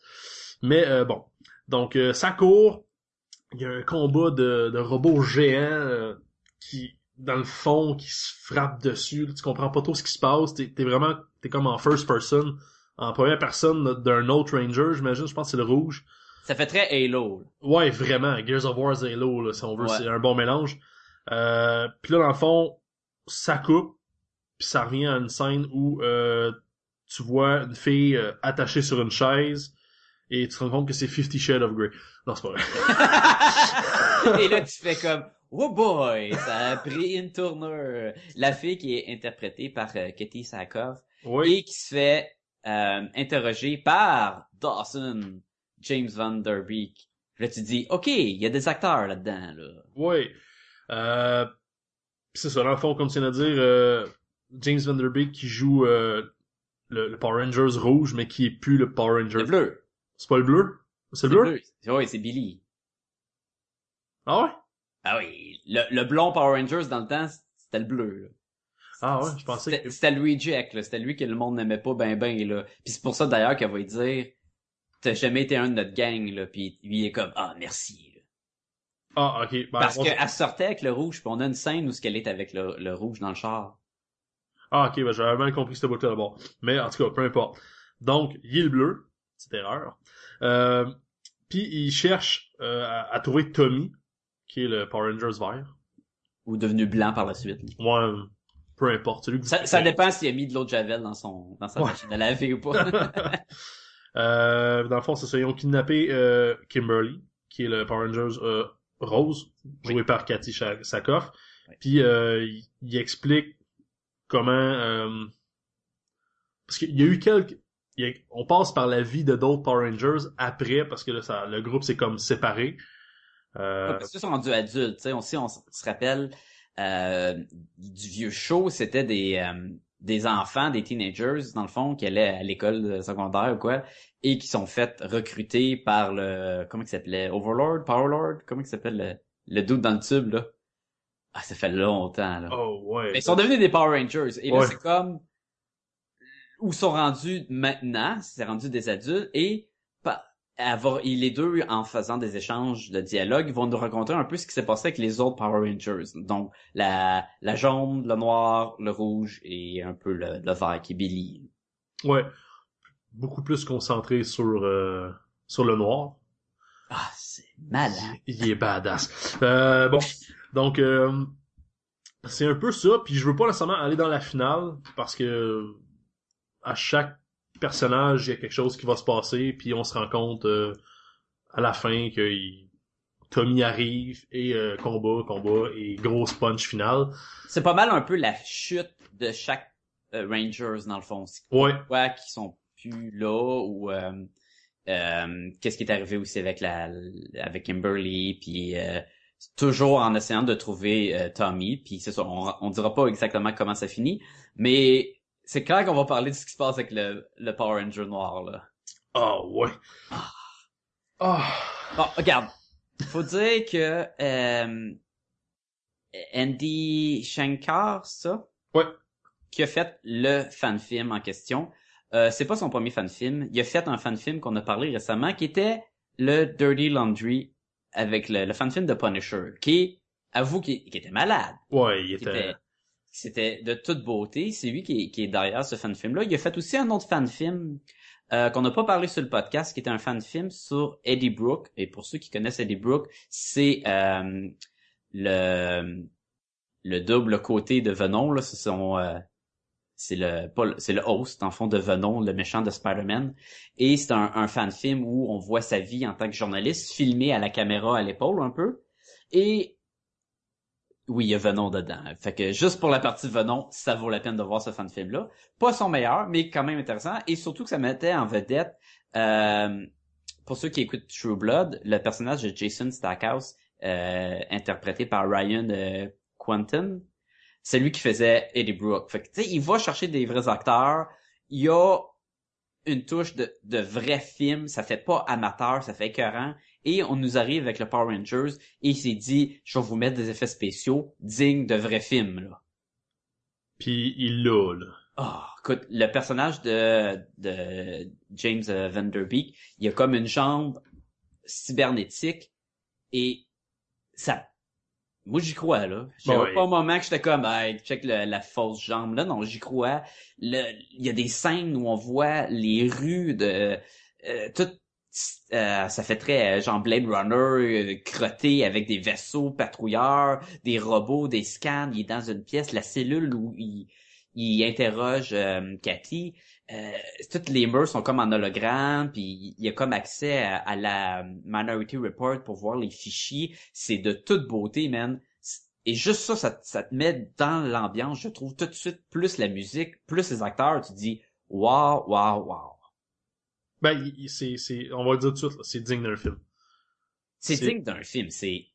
Mais euh, bon. Donc euh, ça court. Il y a un combat de, de robots géants qui, dans le fond, qui se frappent dessus. Tu comprends pas trop ce qui se passe. T'es t'es vraiment t'es comme en first person, en première personne d'un autre ranger, j'imagine. Je pense que c'est le rouge. Ça fait très Halo. Ouais, vraiment. Gears of War Halo, là, si on veut, Ouais. c'est un bon mélange. Euh, puis là, dans le fond, ça coupe, puis ça revient à une scène où euh, tu vois une fille euh, attachée sur une chaise, et tu te rends compte que c'est Fifty Shades of Grey. Non, c'est pas vrai. Et là, tu fais comme, oh boy, ça a pris une tournure. La fille qui est interprétée par euh, Katie Sackhoff Oui. et qui se fait euh, interroger par Dawson James Van Der Beek. Là, tu dis, OK, il y a des acteurs là-dedans, là. Oui. Euh, c'est ça, dans le fond, comme tu viens de dire, euh, James Van Der Beek qui joue euh, le, le Power Rangers rouge, mais qui est plus le Power Ranger. Le bleu. C'est pas le bleu? C'est le bleu? Oui, c'est Billy. Ah ouais? Ah oui, le, le blond Power Rangers dans le temps, c'était le bleu. Là. Ah ouais, je pensais C'était que... c'était le reject, là. C'était lui que le monde n'aimait pas ben ben, là. Puis c'est pour ça d'ailleurs qu'elle va lui dire T'as jamais été un de notre gang, là. Puis lui il est comme Ah merci. là. Ah, ok. Ben, Parce on- qu'elle sortait avec le rouge, puis on a une scène où ce qu'elle est avec le, le rouge dans le char. Ah, ok, ben, j'avais mal compris ce bout-là d'abord. Mais, en tout cas, peu importe. Donc, il est le bleu. Petite erreur. Euh, puis, il cherche euh, à, à trouver Tommy, qui est le Power Rangers vert. Ou devenu blanc par la suite. euh, peu importe. Celui Ça, ça dépend s'il a mis de l'eau de Javel dans son dans sa Ouais. machine à laver ou pas. euh, dans le fond, c'est ça. Ils ont kidnappé euh, Kimberly, qui est le Power Rangers euh, rose, joué par Cathy. Oui. Puis, il, il explique comment... parce qu'il y a eu quelques... a- on passe par la vie de d'autres Power Rangers après, parce que là, ça, le groupe s'est comme séparé. Euh, Parce qu'ils sont rendus adultes, tu sais, on, si on se rappelle euh, du vieux show, c'était des euh, des enfants, des teenagers, dans le fond, qui allaient à l'école secondaire ou quoi, et qui sont fait recruter par le comment il s'appelait Overlord, Powerlord, comment il s'appelle le, le dude dans le tube là. Ah, ça fait longtemps là. oh, ouais. Mais ils sont devenus des Power Rangers. Et là, c'est comme où sont rendus maintenant, c'est rendu des adultes, et et les deux, en faisant des échanges de dialogue, vont nous raconter un peu ce qui s'est passé avec les autres Power Rangers. Donc, la, la jaune, le noir, le rouge et un peu le, le vert qui est Billy. Ouais. Beaucoup plus concentré sur, euh, sur le noir. Ah, c'est malade. Il est badass. Euh, bon, donc euh, c'est un peu ça. Puis je veux pas nécessairement aller dans la finale parce que à chaque personnage il y a quelque chose qui va se passer. Puis on se rend compte euh, à la fin que il- Tommy arrive et euh, combat, combat et grosse punch finale. C'est pas mal un peu la chute de chaque euh, Rangers, dans le fond. Ouais, quoi qui sont plus là ou euh, euh, qu'est-ce qui est arrivé aussi avec la avec Kimberly puis euh, toujours en essayant de trouver euh, Tommy puis c'est ça on, on dira pas exactement comment ça finit mais c'est clair qu'on va parler de ce qui se passe avec le, le Power Ranger noir là. ah ouais. Ah. Bon, regarde. Faut dire que euh, Andy Shankar, ça? Ouais. Qui a fait le fan-film en question. Euh, c'est pas son premier fan-film. Il a fait un fan-film qu'on a parlé récemment qui était le Dirty Laundry avec le, le fan-film de Punisher, qui, avoue, qui, qui était malade. Ouais, il était. était- C'était de toute beauté. C'est lui qui est, derrière ce fan-film-là. Il a fait aussi un autre fan-film euh, qu'on n'a pas parlé sur le podcast, qui était un fan-film sur Eddie Brooke. Et pour ceux qui connaissent Eddie Brooke, c'est euh, le le double côté de Venom. Là, ce sont euh, c'est le c'est le host en fond de Venom, le méchant de Spider-Man. Et c'est un, un fan-film où on voit sa vie en tant que journaliste filmé à la caméra à l'épaule un peu. Et oui, il y a Venom dedans. Fait que juste pour la partie Venom, ça vaut la peine de voir ce fan-film-là. Pas son meilleur, mais quand même intéressant. Et surtout que ça mettait en vedette, euh, pour ceux qui écoutent True Blood, le personnage de Jason Stackhouse, euh, interprété par Ryan euh, Quentin, c'est lui qui faisait Eddie Brooke. Fait que, tu sais, il va chercher des vrais acteurs. Il y a une touche de, de vrai film. Ça fait pas amateur, ça fait écœurant. Et on nous arrive avec le Power Rangers et il s'est dit, je vais vous mettre des effets spéciaux dignes de vrais films, là. Puis il l'a, là. Oh, écoute, le personnage de, de James euh, Van Der Beek, il a comme une jambe cybernétique et ça... Moi, j'y crois, là. J'ai Ouais. pas un moment que j'étais comme, hey, check le- la fausse jambe. Là, non, j'y crois. Le- Il y a des scènes où on voit les rues de... euh, tout, euh, ça fait très euh, genre Blade Runner, euh, crotté avec des vaisseaux patrouilleurs, des robots, des scans. Il est dans une pièce, la cellule où il, il interroge euh, Cathy. Euh, toutes les murs sont comme en hologramme, puis il y a comme accès à, la Minority Report pour voir les fichiers. C'est de toute beauté, man. Et juste ça, ça, ça te met dans l'ambiance, je trouve, tout de suite, plus la musique, plus les acteurs, tu dis, wow, wow, wow. Ben, c'est, c'est, on va le dire tout de suite, là, c'est digne d'un film. C'est digne d'un film, c'est...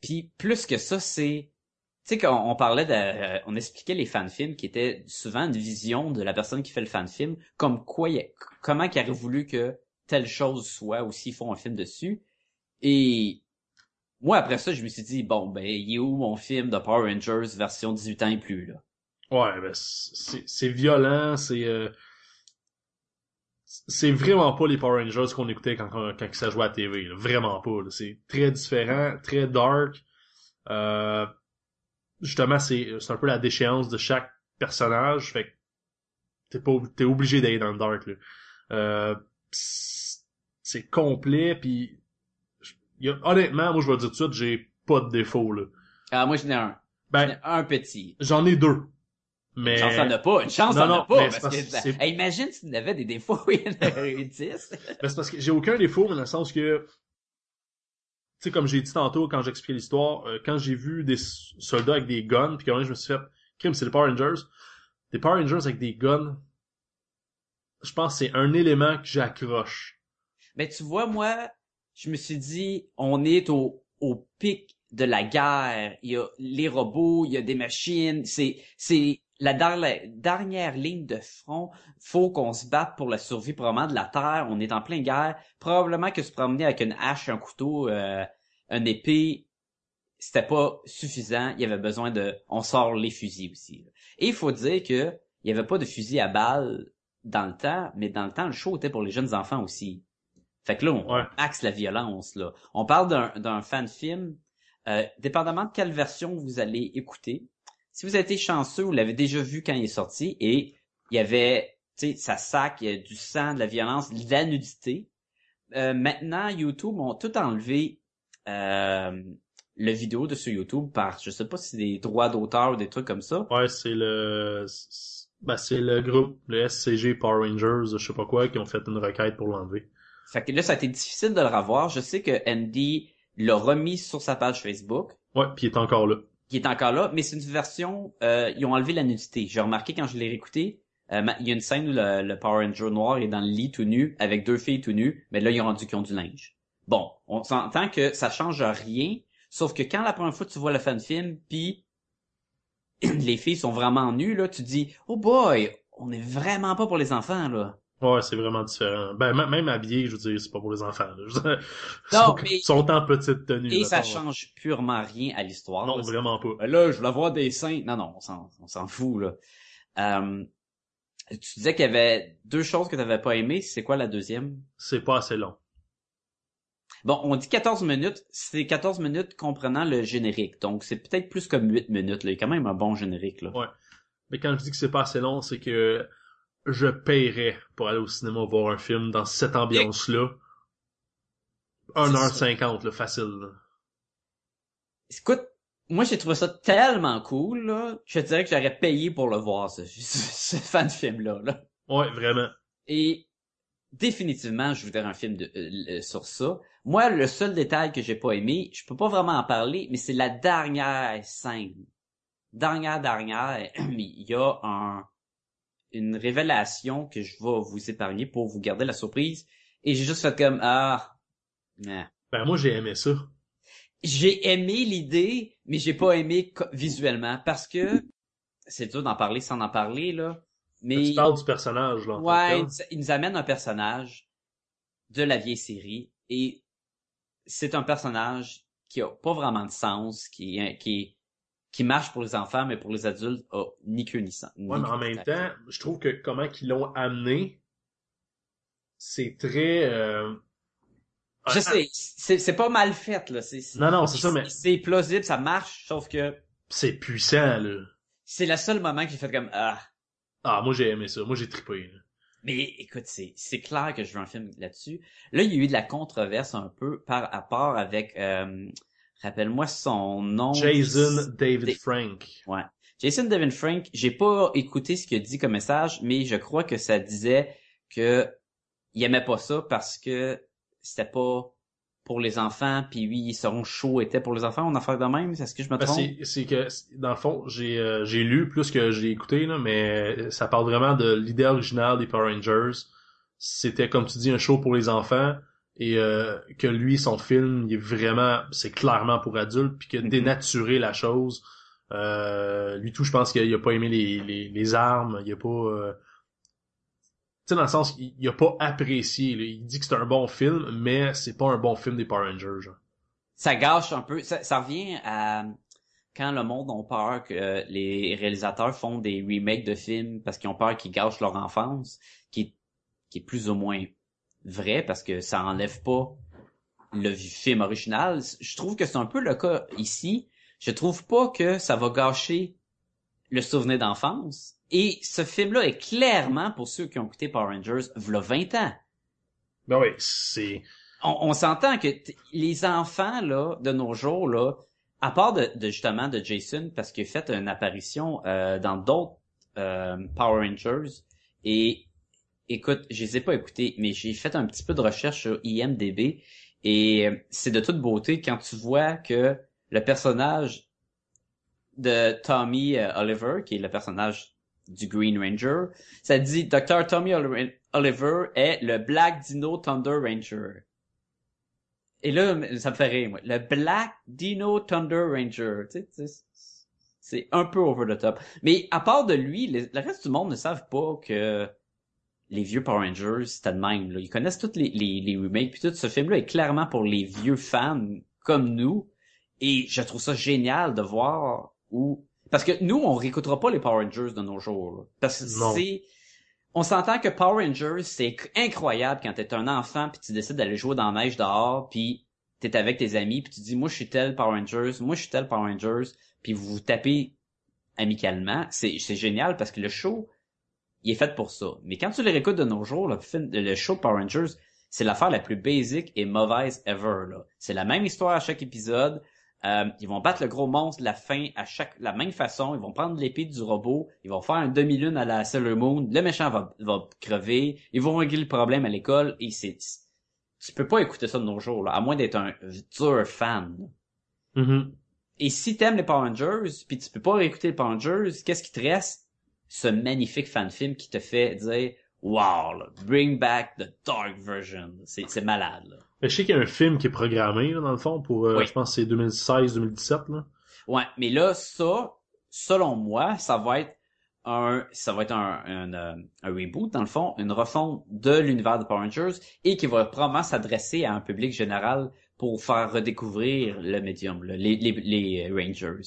Puis plus que ça, c'est... Tu sais, quand on parlait de... euh, on expliquait les fan-films qui étaient souvent une vision de la personne qui fait le fan-film, comme quoi, il a- comment qu'il aurait voulu que telle chose soit, ou s'ils font un film dessus. Et moi, après ça, je me suis dit, bon, ben, il est où mon film de Power Rangers version 18 ans et plus, là? Ouais, ben, c'est, c'est violent, c'est, euh, c'est vraiment pas les Power Rangers qu'on écoutait quand, quand, quand ça jouait à la TV, là. Vraiment pas. C'est très différent, très dark. Euh, justement, c'est, c'est un peu la déchéance de chaque personnage, fait que t'es pas, t'es obligé d'aller dans le dark, là. Euh, c'est complet, puis y a- honnêtement, moi je vais dire tout de suite, j'ai pas de défaut, là. Ah, moi, j'en ai un. J'en Ben, ai un petit. j'en ai deux. Mais... Une chance, t'en as pas. Une chance, Non, non, as pas. Parce parce que c'est- Hey, imagine si tu avais des défauts, il y en aurait eu 10. Ben, c'est parce que j'ai aucun défaut, mais dans le sens que, tu sais, comme j'ai dit tantôt quand j'expliquais l'histoire, euh, quand j'ai vu des soldats avec des guns, puis quand même je me suis fait, crime, c'est les Power Rangers. Des Power Rangers avec des guns, je pense que c'est un élément que j'accroche. Mais tu vois, moi, je me suis dit, on est au, au pic de la guerre. Il y a les robots, il y a des machines. C'est, c'est la dernière, ligne de front. Faut qu'on se batte pour la survie probablement de la Terre. On est en pleine guerre. Probablement que se promener avec une hache, un couteau, euh, une épée, c'était pas suffisant. Il y avait besoin de, on sort les fusils aussi. là. Et il faut dire que il y avait pas de fusil à balles dans le temps, mais dans le temps, le show était pour les jeunes enfants aussi. Fait que là, on Ouais. axe la violence, là. On parle d'un, d'un fan-film, euh, dépendamment de quelle version vous allez écouter. Si vous avez été chanceux, vous l'avez déjà vu quand il est sorti, et il y avait, tu sais, ça sac, il y a du sang, de la violence, de la nudité. Euh, maintenant, YouTube ont tout enlevé euh, le vidéo de sur YouTube par, je sais pas si c'est des droits d'auteur ou des trucs comme ça. Ouais, c'est le, ben, c'est le groupe, le SCG Power Rangers, je sais pas quoi, qui ont fait une requête pour l'enlever. Fait que là, ça a été difficile de le revoir. Je sais que Andy l'a remis sur sa page Facebook. Ouais, puis il est encore là. Qui est encore là, mais c'est une version, euh, ils ont enlevé la nudité. J'ai remarqué quand je l'ai réécouté, euh, il y a une scène où le, le Power Ranger noir est dans le lit tout nu, avec deux filles tout nues, mais là, ils ont rendu qu'ils ont du linge. Bon, on s'entend que ça change rien, sauf que quand la première fois tu vois le fan film, puis les filles sont vraiment nues, là, tu dis, oh boy, on est vraiment pas pour les enfants, là. Ouais, c'est vraiment différent. Ben, même habillé, je veux dire, c'est pas pour les enfants, là. Veux Non, sont, mais- sont en petite tenue. Et ça change purement rien à l'histoire. Non, là. vraiment pas. Ben là, je voulais voir des seins. Non, non, on s'en, on s'en fout, là. Euh, tu disais qu'il y avait deux choses que tu n'avais pas aimées. C'est quoi la deuxième? C'est pas assez long. Bon, on dit 14 minutes. C'est 14 minutes comprenant le générique. Donc, c'est peut-être plus comme 8 minutes. Là. Il y a quand même un bon générique. Là. Ouais. Mais quand je dis que c'est pas assez long, c'est que je paierais pour aller au cinéma voir un film dans cette ambiance-là. C'est 1h50, là, facile. là. Écoute, moi, j'ai trouvé ça tellement cool. Là, je dirais que j'aurais payé pour le voir, ce, ce, ce fan film-là. Là. Ouais, vraiment. Et définitivement, je voudrais un film de, euh, euh, sur ça. Moi, le seul détail que j'ai pas aimé, je peux pas vraiment en parler, mais c'est la dernière scène. Dernière, dernière, il y a un, une révélation que je vais vous épargner pour vous garder la surprise. Et j'ai juste fait comme, ah, nah. Ben, moi, j'ai aimé ça. J'ai aimé l'idée, mais j'ai pas aimé visuellement parce que c'est dur d'en parler sans en parler, là. Mais Tu parles du personnage, là. Ouais, il nous amène un personnage de la vieille série et c'est un personnage qui a pas vraiment de sens, qui est, qui est- qui marche pour les enfants, mais pour les adultes, a ni queue ni sens. Ouais, mais en même temps, je trouve que comment qu'ils l'ont amené, c'est très... euh, Je sais, c'est, c'est pas mal fait, là. Non, non, c'est ça, mais C'est plausible, ça marche, sauf que c'est puissant, là. c'est le seul moment que j'ai fait comme, ah. Ah, moi, j'ai aimé ça. Moi, j'ai trippé. là. Mais écoute, c'est c'est clair que je veux un film là-dessus. Là, il y a eu de la controverse un peu par rapport avec euh, rappelle-moi son nom. Jason David Frank. Ouais. Jason David Frank, j'ai pas écouté ce qu'il a dit comme message, mais je crois que ça disait que il aimait pas ça parce que c'était pas pour les enfants, puis oui, ils seront chauds était pour les enfants, on en fait de même, est-ce que je me Ben, trompe? c'est c'est que dans le fond j'ai euh, j'ai lu plus que j'ai écouté là mais ça parle vraiment de l'idée originale des Power Rangers c'était comme tu dis un show pour les enfants et euh, que lui son film il est vraiment c'est clairement pour adultes puis que Mhm. dénaturer la chose euh, lui tout je pense qu'il a pas aimé les, les, les armes il a pas euh, tu sais dans le sens il, il a pas apprécié là. il dit que c'est un bon film mais c'est pas un bon film des Power Rangers genre. ça gâche un peu. Ça, ça revient à quand le monde ont peur que les réalisateurs font des remakes de films parce qu'ils ont peur qu'ils gâchent leur enfance, qui est, qui est plus ou moins vrai parce que ça enlève pas le film original. Je trouve que c'est un peu le cas ici. Je trouve pas que ça va gâcher le souvenir d'enfance. Et ce film-là est clairement pour ceux qui ont écouté Power Rangers v'là 20 ans ben oui c'est on, on s'entend que les enfants là de nos jours là, à part de, de justement de Jason parce qu'il a fait une apparition euh, dans d'autres euh, Power Rangers et écoute, je les ai pas écoutés, mais j'ai fait un petit peu de recherche sur IMDb et euh, c'est de toute beauté quand tu vois que le personnage de Tommy euh, Oliver, qui est le personnage du Green Ranger, ça dit Dr. Tommy Oli- Oliver est le Black Dino Thunder Ranger. Et là, ça me fait rire, moi. Le Black Dino Thunder Ranger. C'est un peu over the top. Mais à part de lui, le reste du monde ne savent pas que les vieux Power Rangers, c'était de même. Là. Ils connaissent tous les, les, les remakes. Puis tout ce film-là est clairement pour les vieux fans comme nous. Et je trouve ça génial de voir où... Parce que nous, on réécoutera pas les Power Rangers de nos jours. là. Parce que c'est... On s'entend que Power Rangers, c'est incroyable quand t'es un enfant puis tu décides d'aller jouer dans la neige dehors puis t'es avec tes amis puis tu dis moi je suis tel Power Rangers, moi je suis tel Power Rangers puis vous vous tapez amicalement. C'est c'est génial parce que le show il est fait pour ça. Mais quand tu le réécoutes de nos jours, le, film, le show Power Rangers, c'est l'affaire la plus basique et mauvaise ever. là. C'est la même histoire à chaque épisode. Euh, ils vont battre le gros monstre de la fin à chaque la même façon. Ils vont prendre l'épée du robot. Ils vont faire un demi-lune à la Sailor Moon. Le méchant va, va crever. Ils vont régler le problème à l'école. Et c'est tu peux pas écouter ça de nos jours, là, à moins d'être un dur fan. Mhm. Et si t'aimes les Power Rangers, puis tu peux pas réécouter les Power Rangers, qu'est-ce qui te reste? Ce magnifique fan film qui te fait dire Wow, là, bring back the dark version. C'est, malade, là. Mais je sais qu'il y a un film qui est programmé, là, dans le fond, pour, euh, Oui. je pense c'est 2016-2017, là. Ouais, mais là, ça, selon moi, ça va être un, ça va être un, un, euh, un reboot, dans le fond, une refonte de l'univers de Power Rangers et qui va probablement s'adresser à un public général pour faire redécouvrir le médium, là, les, les, les Rangers.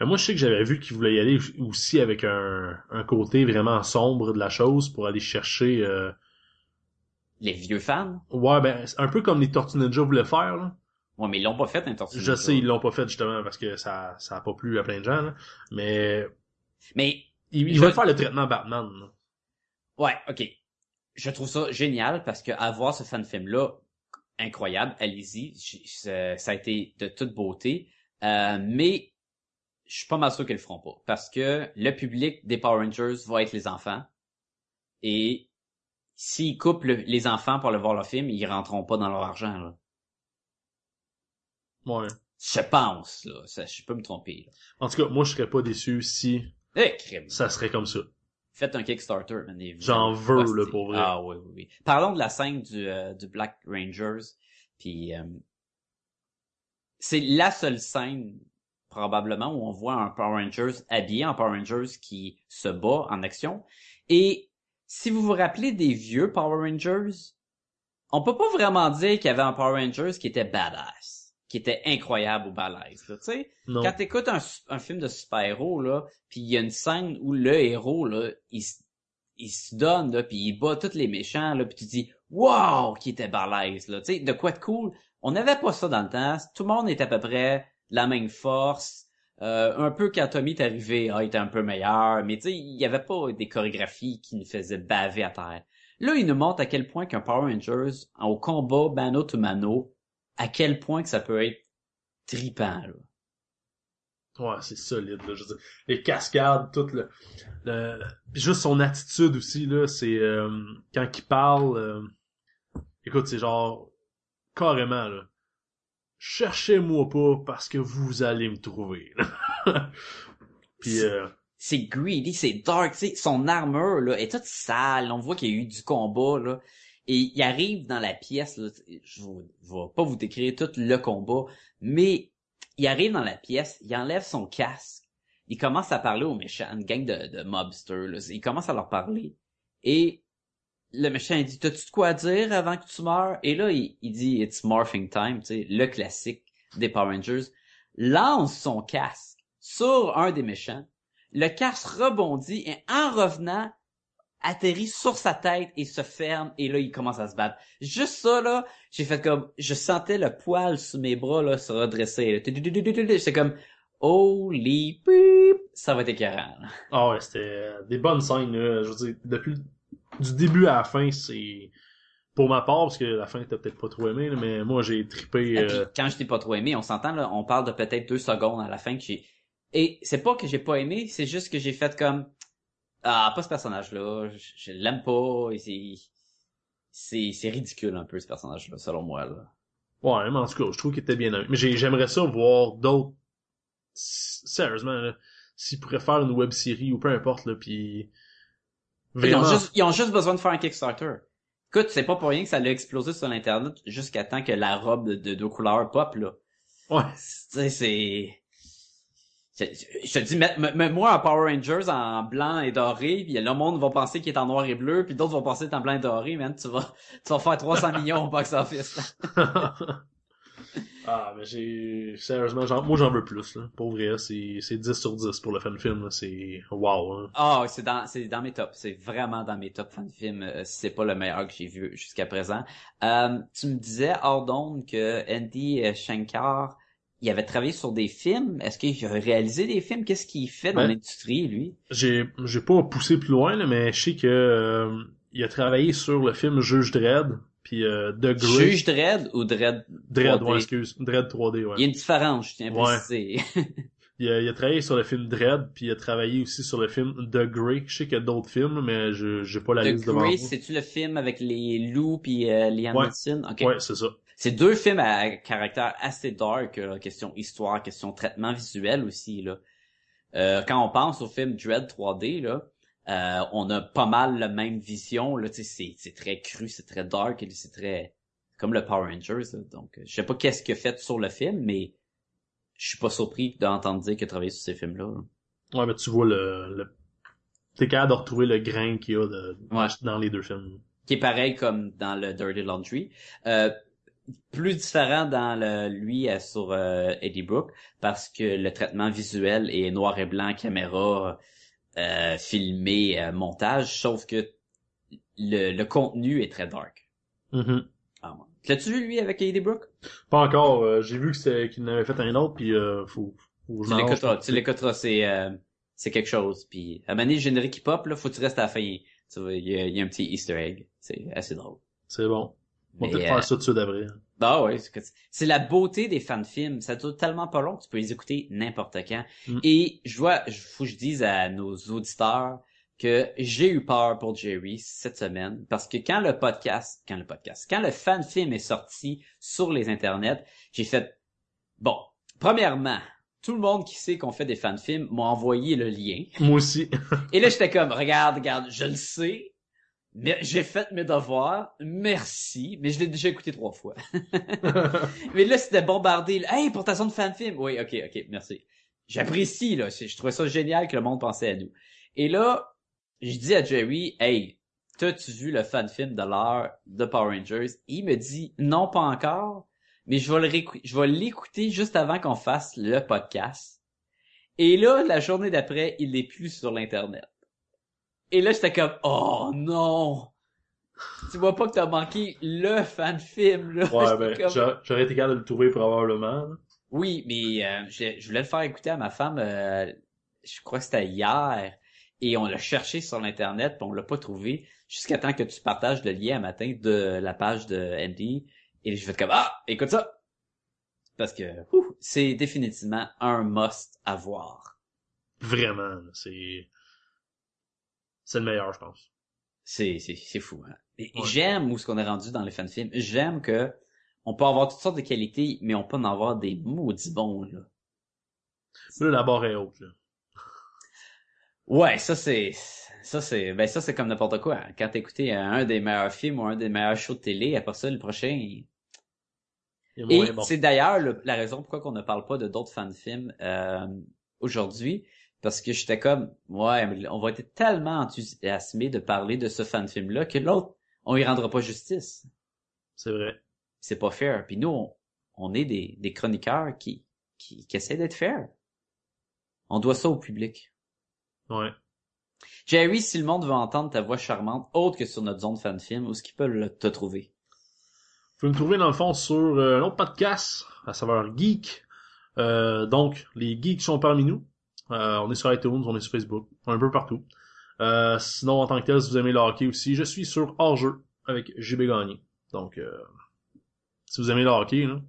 Euh, moi, je sais que j'avais vu qu'il voulait y aller aussi avec un, un côté vraiment sombre de la chose pour aller chercher, euh, Les vieux fans? ouais, ben, un peu comme les Tortues Ninja voulaient faire, là. Ouais, mais ils l'ont pas fait, un Tortue Je Ninja. sais, ils l'ont pas fait justement parce que ça, ça a pas plu à plein de gens, là. Mais, Mais ils, ils Je- veulent faire le traitement Batman, là. Ouais, ok. Je trouve ça génial parce que avoir ce fan film là, incroyable, allez-y, J- ça a été de toute beauté, Euh, mais je suis pas mal sûr qu'ils le feront pas parce que le public des Power Rangers va être les enfants et s'ils coupent le- les enfants pour aller voir le film, ils rentreront pas dans leur argent là. Ouais. Je pense là, ça, je peux me tromper là. En tout cas, moi, je serais pas déçu si Eh, crème. ça serait comme ça. Faites un Kickstarter, J'en veux, hostie. là, pour vrai. Ah oui, oui, oui. Parlons de la scène du, euh, du Black Rangers. Puis euh, c'est la seule scène probablement où on voit un Power Rangers habillé en Power Rangers qui se bat en action. Et si vous vous rappelez des vieux Power Rangers, on peut pas vraiment dire qu'il y avait un Power Rangers qui était badass, qui était incroyable ou balèze, tu sais. Quand t'écoutes un, un film de super-héros, là, puis il y a une scène où le héros, là, il, il se donne, là, puis il bat tous les méchants, là, puis tu dis « Wow! » qui était balèze, là. Tu sais, de quoi de cool? On n'avait pas ça dans le temps. Tout le monde était à peu près la même force. Euh, un peu quand Tommy est arrivé, ah, il était un peu meilleur, mais tu sais, il y avait pas des chorégraphies qui nous faisaient baver à terre. Là, il nous montre à quel point qu'un Power Rangers, au combat mano to mano, à quel point que ça peut être tripant, là. Ouais, c'est solide, là. Je veux dire, les cascades, tout le, le- juste son attitude aussi, là, c'est, euh, quand il parle, euh, écoute, c'est genre, carrément, là. Cherchez-moi pas parce que vous allez me trouver. Puis, euh, c'est greedy, c'est dark, tu sais, son armure, là, est toute sale, on voit qu'il y a eu du combat, là, et il arrive dans la pièce, je je vais pas vous décrire tout le combat, mais il arrive dans la pièce, il enlève son casque, il commence à parler aux méchants, une gang de, mobsters, il commence à leur parler, et le méchant, dit, t'as-tu de quoi dire avant que tu meurs? Et là, il, il dit, it's morphing time, le classique des Power Rangers, lance son casque sur un des méchants, le casque rebondit et en revenant, atterrit sur sa tête et se ferme et là, il commence à se battre. Juste ça, là, j'ai fait comme, je sentais le poil sous mes bras, là, se redresser. J'étais comme, holy beep, ça va être écœurant. ah ouais, c'était euh, des bonnes scènes, là. Je veux dire, depuis, du début à la fin, c'est, pour ma part, parce que la fin t'as peut-être pas trop aimé, là, mais moi, j'ai trippé, puis, euh, quand je t'ai pas trop aimé, on s'entend, là, on parle de peut-être deux secondes à la fin que j'ai... Et c'est pas que j'ai pas aimé, c'est juste que j'ai fait comme... Ah, pas ce personnage-là, je, je l'aime pas, c'est... C'est, c'est ridicule un peu ce personnage-là, selon moi. Là. Ouais, mais en tout cas, je trouve qu'il était bien. Mais j'ai- j'aimerais ça voir d'autres. Sérieusement, s'ils pourraient faire une web série ou peu importe, là, puis Ils ont, juste, ils ont juste besoin de faire un Kickstarter. Écoute, c'est pas pour rien que ça l'a explosé sur l'internet jusqu'à temps que la robe de, de deux couleurs pop là. Ouais. Tu sais, c'est... Je, te dis, mets- mets- mets-moi un Power Rangers en blanc et doré, puis le monde va penser qu'il est en noir et bleu, puis d'autres vont penser qu'il est en blanc et doré, man, tu vas, tu vas faire 300 millions au box-office. ah, mais j'ai sérieusement, j'en- moi j'en veux plus. Là. Pour vrai, c'est c'est 10 sur 10 pour le fan film. là. C'est wow. Hein. Ah, c'est dans, c'est dans mes tops. C'est vraiment dans mes tops fan films. euh, si c'est pas le meilleur que j'ai vu jusqu'à présent. Euh, tu me disais, hors d'onde, que Andy euh, Shankar, il avait travaillé sur des films. Est-ce qu'il a réalisé des films? Qu'est-ce qu'il fait dans Ben, l'industrie, lui? J'ai j'ai pas poussé plus loin, là, mais je sais que euh, il a travaillé sur le film Juge Dredd, puis euh, The Grey. Juge Dredd ou Dredd Dredd, 3D? ouais, excuse. Dredd 3D, ouais. Il y a une différence, je tiens à Ouais. préciser. Il a, il a travaillé sur le film Dread, puis il a travaillé aussi sur le film The Grey. Je sais qu'il y a d'autres films, mais je j'ai pas la The liste devant Grey, moi. c'est-tu le film avec les loups puis euh, Liam Ouais. Neeson? Ok. Ouais, c'est ça. C'est deux films à caractère assez dark, là, question histoire, question traitement visuel aussi. Là. Euh, quand on pense au film Dread 3D, là, euh, on a pas mal la même vision. Là, c'est, c'est très cru, c'est très dark, et c'est très comme le Power Rangers. là. Donc, euh, je sais pas qu'est-ce qu'il a fait sur le film, mais je suis pas surpris d'entendre dire qu'il a travaillé sur ces films-là. là. Ouais, mais tu vois le, le... t'es capable de retrouver le grain qu'il y a de... Ouais. dans les deux films. qui est pareil comme dans le Dirty Laundry. Euh, plus différent dans le lui euh, sur euh, Eddie Brooke parce que le traitement visuel est noir et blanc, caméra, euh, filmé, euh, montage, sauf que le, le contenu est très dark. Mhm. Ah. L'as-tu vu lui avec Eddie Brooke? Pas encore. euh, J'ai vu qu'il en avait fait un autre, puis euh, faut, faut Tu l'écouteras, c'est c'est quelque chose. Puis à donné, le générique qui pop, là, faut que tu restes à la fin. Tu vois, il y, a- il y a un petit Easter egg. C'est assez drôle. C'est bon. On va peut-être euh, faire ça tout de suite après. Bah ouais, c'est la beauté des fans de films. Ça dure tellement pas long que tu peux les écouter n'importe quand. Mm. Et je vois, je- faut que je dise à nos auditeurs que j'ai eu peur pour Jerry cette semaine parce que quand le podcast, quand le podcast, quand le fan film est sorti sur les internets, j'ai fait bon. Premièrement, tout le monde qui sait qu'on fait des fan films m'a envoyé le lien. Moi aussi. Et là, j'étais comme, regarde, regarde, je le sais, j'ai fait mes devoirs, merci, mais je l'ai déjà écouté trois fois. mais là, c'était bombardé, hey, pour ta zone fan film. Oui, ok, ok, merci. J'apprécie, là, je trouvais ça génial que le monde pensait à nous. Et là, je dis à Jerry, hey, t'as-tu vu le fan film de l'heure de Power Rangers? Il me dit, non, pas encore, mais je vais l'écouter juste avant qu'on fasse le podcast. Et là, la journée d'après, il n'est plus sur l'internet. Et là, j'étais comme, oh non! Tu vois pas que t'as manqué le fan film, là. Ouais, ben, comme- j'aurais été capable de le trouver probablement. Oui, mais euh, je, je voulais le faire écouter à ma femme, euh, je crois que c'était hier. Et on l'a cherché sur l'internet, puis on l'a pas trouvé, jusqu'à temps que tu partages le lien un matin de la page de Andy. Et je vais comme ah, écoute ça, parce que ouh, c'est définitivement un must à voir. Vraiment, c'est... C'est le meilleur, je pense. C'est c'est c'est fou. Hein? Ouais. J'aime où ce qu'on est rendu dans les fan films. J'aime que on peut avoir toutes sortes de qualités, mais on peut en avoir des maudits bons là. Là, la barre est haute, là. Ouais, ça c'est ça c'est ben ça c'est comme n'importe quoi. Quand t'écoutes un des meilleurs films ou un des meilleurs shows de télé, après ça le prochain. Et bon. c'est d'ailleurs le- la raison pourquoi qu'on ne parle pas de d'autres fan films euh, aujourd'hui, parce que j'étais comme ouais, mais on va être tellement enthousiasmé de parler de ce fan film là que l'autre on y rendra pas justice. C'est vrai. C'est pas fair. Puis nous on, on est des, des chroniqueurs qui qui, qui essaient d'être fair. On doit ça au public. Ouais. Jerry, si le monde veut entendre ta voix charmante, autre que sur notre zone fan film, où est-ce qu'ils peuvent te trouver? Vous pouvez me trouver dans le fond sur euh, un autre podcast, à savoir Geek. Euh, donc, les geeks sont parmi nous. Euh, on est sur iTunes, on est sur Facebook, on est un peu partout. Euh, sinon, en tant que tel, si vous aimez le hockey aussi, je suis sur Hors-jeu avec JB Gagné. Donc, euh, si vous aimez le hockey, là,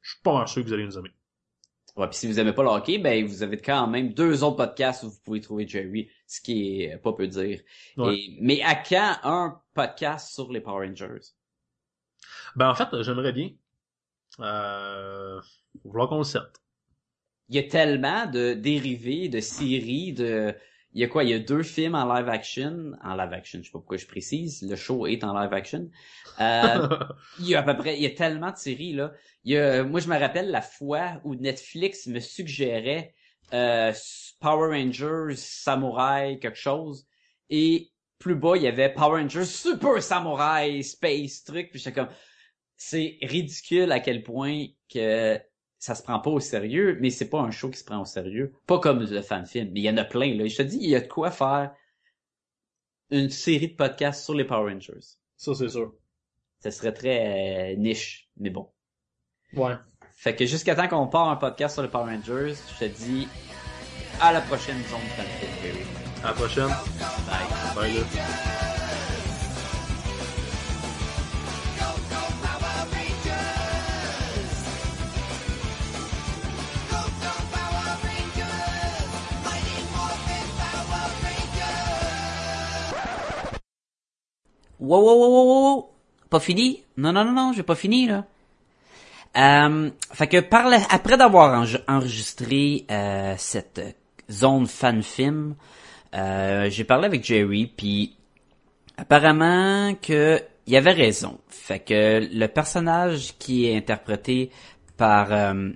je suis pas mal sûr que vous allez nous aimer. Ouais, puis si vous aimez pas le hockey, ben vous avez quand même deux autres podcasts où vous pouvez trouver Jerry, ce qui est pas peu dire. Ouais. Et- mais à quand un podcast sur les Power Rangers? Ben, en fait, j'aimerais bien. Euh, vouloir qu'on le sorte. Il y a tellement de dérivés, de séries, de... Il y a quoi? Il y a deux films en live action. En live action, je sais pas pourquoi je précise. Le show est en live action. Euh, il y a à peu près, il y a tellement de séries, là. Il y a, moi, je me rappelle la fois où Netflix me suggérait euh, Power Rangers, Samurai, quelque chose. Et plus bas, il y avait Power Rangers, Super Samurai, Space, truc. Puis j'étais comme, c'est ridicule à quel point que ça se prend pas au sérieux, mais c'est pas un show qui se prend au sérieux. Pas comme le fan film, mais il y en a plein, là. Je te dis, il y a de quoi faire une série de podcasts sur les Power Rangers. Ça, c'est sûr. Ça serait très euh, niche, mais bon. Ouais. Fait que jusqu'à temps qu'on part un podcast sur les Power Rangers, je te dis à la prochaine zone fanfic. À la prochaine. Bye. Bye, là. Wow, wow, wow, wow. Pas fini? Non, non, non, non, j'ai pas fini, là. Euh, fait que par la- après d'avoir enregistré euh, cette zone fan film, euh, j'ai parlé avec Jerry, puis apparemment que il avait raison. Fait que le personnage qui est interprété par euh,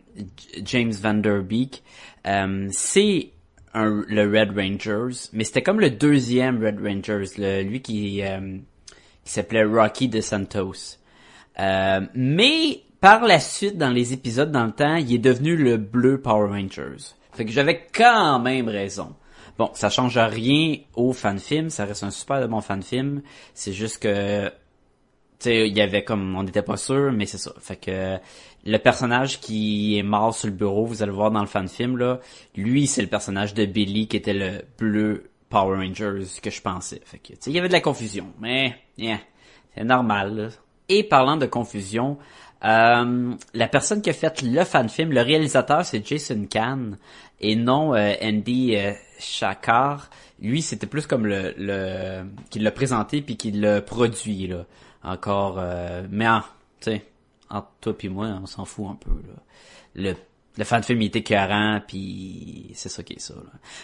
James Van Der Beek, euh, c'est le Red Rangers, mais c'était comme le deuxième Red Rangers, le- lui qui, qui s'appelait Rocky DeSantos. Euh, mais par la suite, dans les épisodes dans le temps, il est devenu le bleu Power Rangers. Fait que j'avais quand même raison. Bon, ça change rien au fan film, ça reste un super de bon fan film. C'est juste que tu sais, il y avait comme on n'était pas sûr, mais c'est ça. Fait que le personnage qui est mort sur le bureau, vous allez le voir dans le fan film là, lui c'est le personnage de Billy qui était le bleu Power Rangers que je pensais. Fait que il y avait de la confusion, mais c'est normal. Et parlant de confusion, euh, la personne qui a fait le fan film, le réalisateur, c'est Jason Kahn et non euh, Andy euh. Lui, c'était plus comme le, qui l'a présenté puis qui l'a produit là. Encore, euh, mais en, tu sais, entre toi puis moi, on s'en fout un peu. Le le fan film il était écœurant puis c'est ça qui est ça.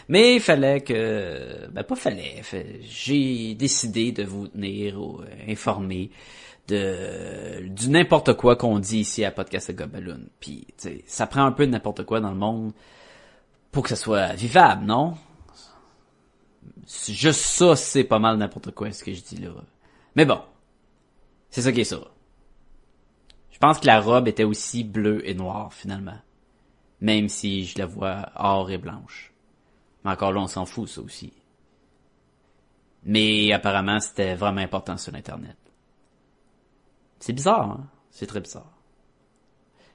Mais il fallait que ben pas fallait, j'ai décidé de vous tenir au- informé de du n'importe quoi qu'on dit ici à Podcast Gobaloon. Puis ça prend un peu de n'importe quoi dans le monde pour que ça soit vivable, non? Juste ça, c'est pas mal n'importe quoi ce que je dis là. Mais bon, c'est ça qui est ça. Je pense que la robe était aussi bleue et noire finalement. Même si je la vois or et blanche. Mais encore là, on s'en fout, ça aussi. Mais apparemment, c'était vraiment important sur Internet. C'est bizarre, hein? C'est très bizarre.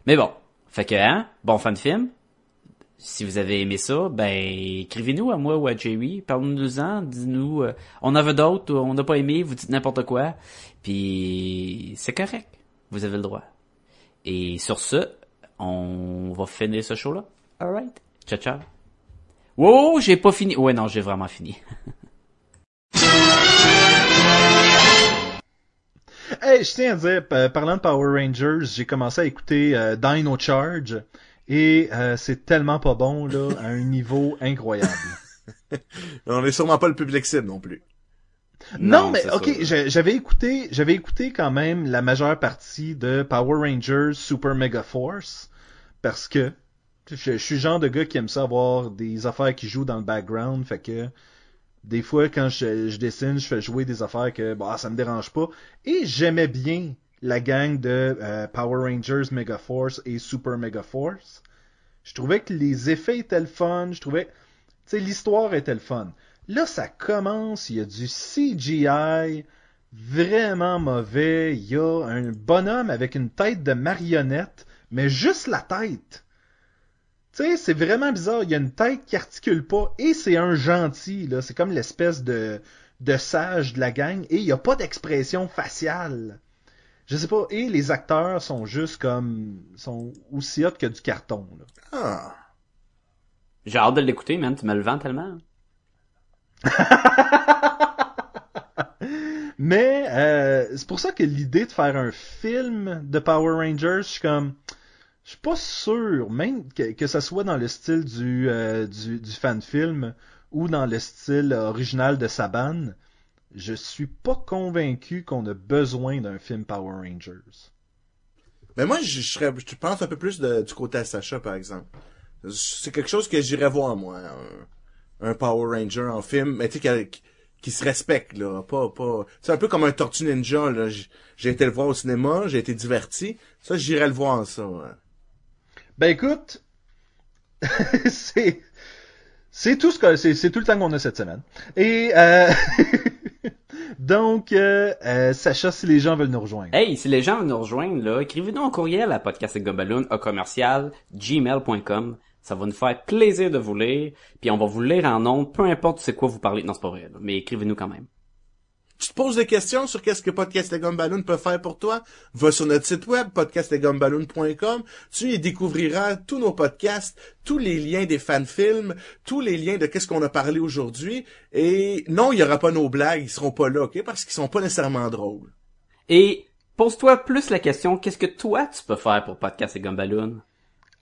Mais bon. Fait que, hein? Bon fan de film. si vous avez aimé ça, ben écrivez-nous à moi ou à Jerry, parlez-nous-en, dites-nous euh, on en veut d'autres, on n'a pas aimé, vous dites n'importe quoi, puis c'est correct, vous avez le droit. Et sur ce, on va finir ce show-là? Alright, ciao ciao. Wow, j'ai pas fini. Ouais non, j'ai vraiment fini. Hey, je tiens à dire, pa- parlant de Power Rangers, j'ai commencé à écouter euh, Dino Charge et euh, c'est tellement pas bon là, à un niveau incroyable. On est sûrement pas le public cible non plus. Non, Non, mais ok, j'avais écouté, j'avais écouté quand même la majeure partie de Power Rangers Super Mega Force parce que je, je suis le genre de gars qui aime ça avoir des affaires qui jouent dans le background, fait que des fois quand je, je dessine, je fais jouer des affaires que bah ça me dérange pas et j'aimais bien la gang de euh, Power Rangers Mega Force et Super Mega Force. Je trouvais que les effets étaient le fun, je trouvais tu sais l'histoire était le fun. Là, ça commence, il y a du CGI vraiment mauvais, il y a un bonhomme avec une tête de marionnette, mais juste la tête. Tu sais, c'est vraiment bizarre, il y a une tête qui articule pas, et c'est un gentil, là, c'est comme l'espèce de, sage de la gang, et il y a pas d'expression faciale. Je sais pas, et les acteurs sont juste comme, sont aussi hot que du carton. Ah. J'ai hâte de l'écouter, man, tu me le vends tellement. Mais euh, c'est pour ça que l'idée de faire un film de Power Rangers, je suis comme, je suis pas sûr, même que, que ça soit dans le style du, euh, du, du fan film ou dans le style original de Saban, je suis pas convaincu qu'on a besoin d'un film Power Rangers. Mais moi, je, serais, je pense un peu plus du côté à Sacha, par exemple. C'est quelque chose que j'irais voir, moi. Un, Power Ranger en film, mais tu sais, qui, qui se respecte, là. Pas, pas, c'est un peu comme un Tortue Ninja, là. J'ai été le voir au cinéma, j'ai été diverti. Ça, j'irais le voir, ça. ouais. Ben écoute, c'est c'est tout ce que c'est c'est tout le temps qu'on a cette semaine. Et euh, donc euh, euh, Sacha, si les gens veulent nous rejoindre. Hey, si les gens veulent nous rejoindre, là, écrivez-nous un courriel à podcastgobaloon au commercial gmail.com. Ça va nous faire plaisir de vous lire, puis on va vous lire en ondes, peu importe c'est quoi vous parlez. Non, c'est pas vrai, là, mais écrivez-nous quand même. Tu te poses des questions sur qu'est-ce que Podcast et Gumballoon peut faire pour toi? Va sur notre site web, podcastetgumballoon.com. Tu y découvriras tous nos podcasts, tous les liens des fan-films, tous les liens de qu'est-ce qu'on a parlé aujourd'hui. Et non, il y aura pas nos blagues, ils seront pas là, ok? Parce qu'ils sont pas nécessairement drôles. Et pose-toi plus la question, qu'est-ce que toi tu peux faire pour Podcast et Gumballoon?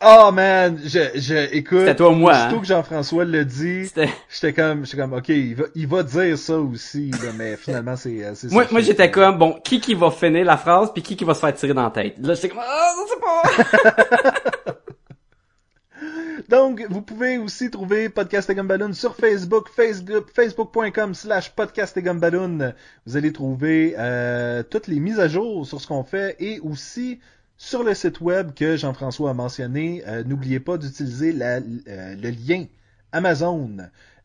Oh man, je, je écoute. C'est toi ou moi, Aussitôt hein? que Jean-François le dit, j'étais comme, j'étais comme, ok, il va, il va dire ça aussi, là, mais finalement c'est, euh, c'est Moi, moi j'étais comme, bon, qui qui va finir la phrase, puis qui qui va se faire tirer dans la tête? Là, j'étais comme, ah, je sais pas! Donc, vous pouvez aussi trouver Podcast et Gumballoon sur Facebook, Facebook, facebook.com slash podcast et Gumballoon. Vous allez trouver euh, toutes les mises à jour sur ce qu'on fait et aussi sur le site web que Jean-François a mentionné. euh, N'oubliez pas d'utiliser la- euh, le lien Amazon.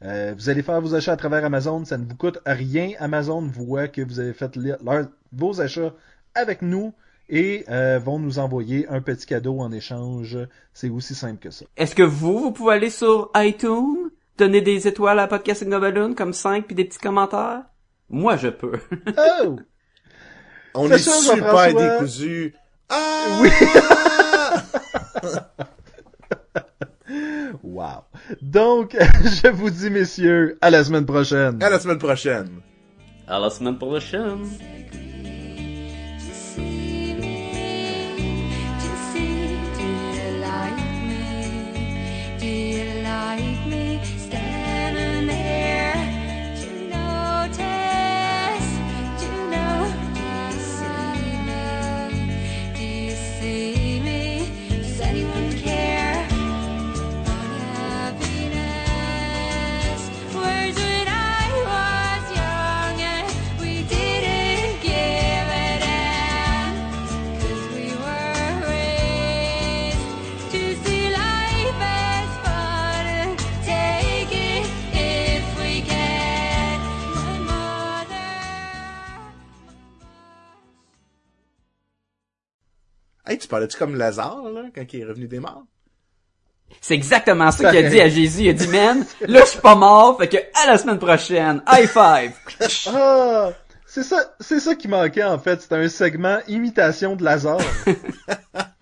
Euh, vous allez faire vos achats à travers Amazon, ça ne vous coûte rien. Amazon voit que vous avez fait leur- vos achats avec nous et euh, vont nous envoyer un petit cadeau en échange. C'est aussi simple que ça. Est-ce que vous, vous pouvez aller sur iTunes, donner des étoiles à Podcast et Gumballoon, comme 5 puis des petits commentaires? Moi, je peux. Oh! On est ça, super Jean-François. Ah! Oui. Wow. Donc, je vous dis, messieurs, à la semaine prochaine. À la semaine prochaine. À la semaine prochaine. Hey, tu parlais-tu comme Lazare, là, quand il est revenu des morts? C'est exactement ça qu'il a dit à Jésus. Il a dit, man, là, je suis pas mort, fait que à la semaine prochaine. High five! Ah! C'est ça, c'est ça qui manquait en fait. C'était un segment imitation de Lazare.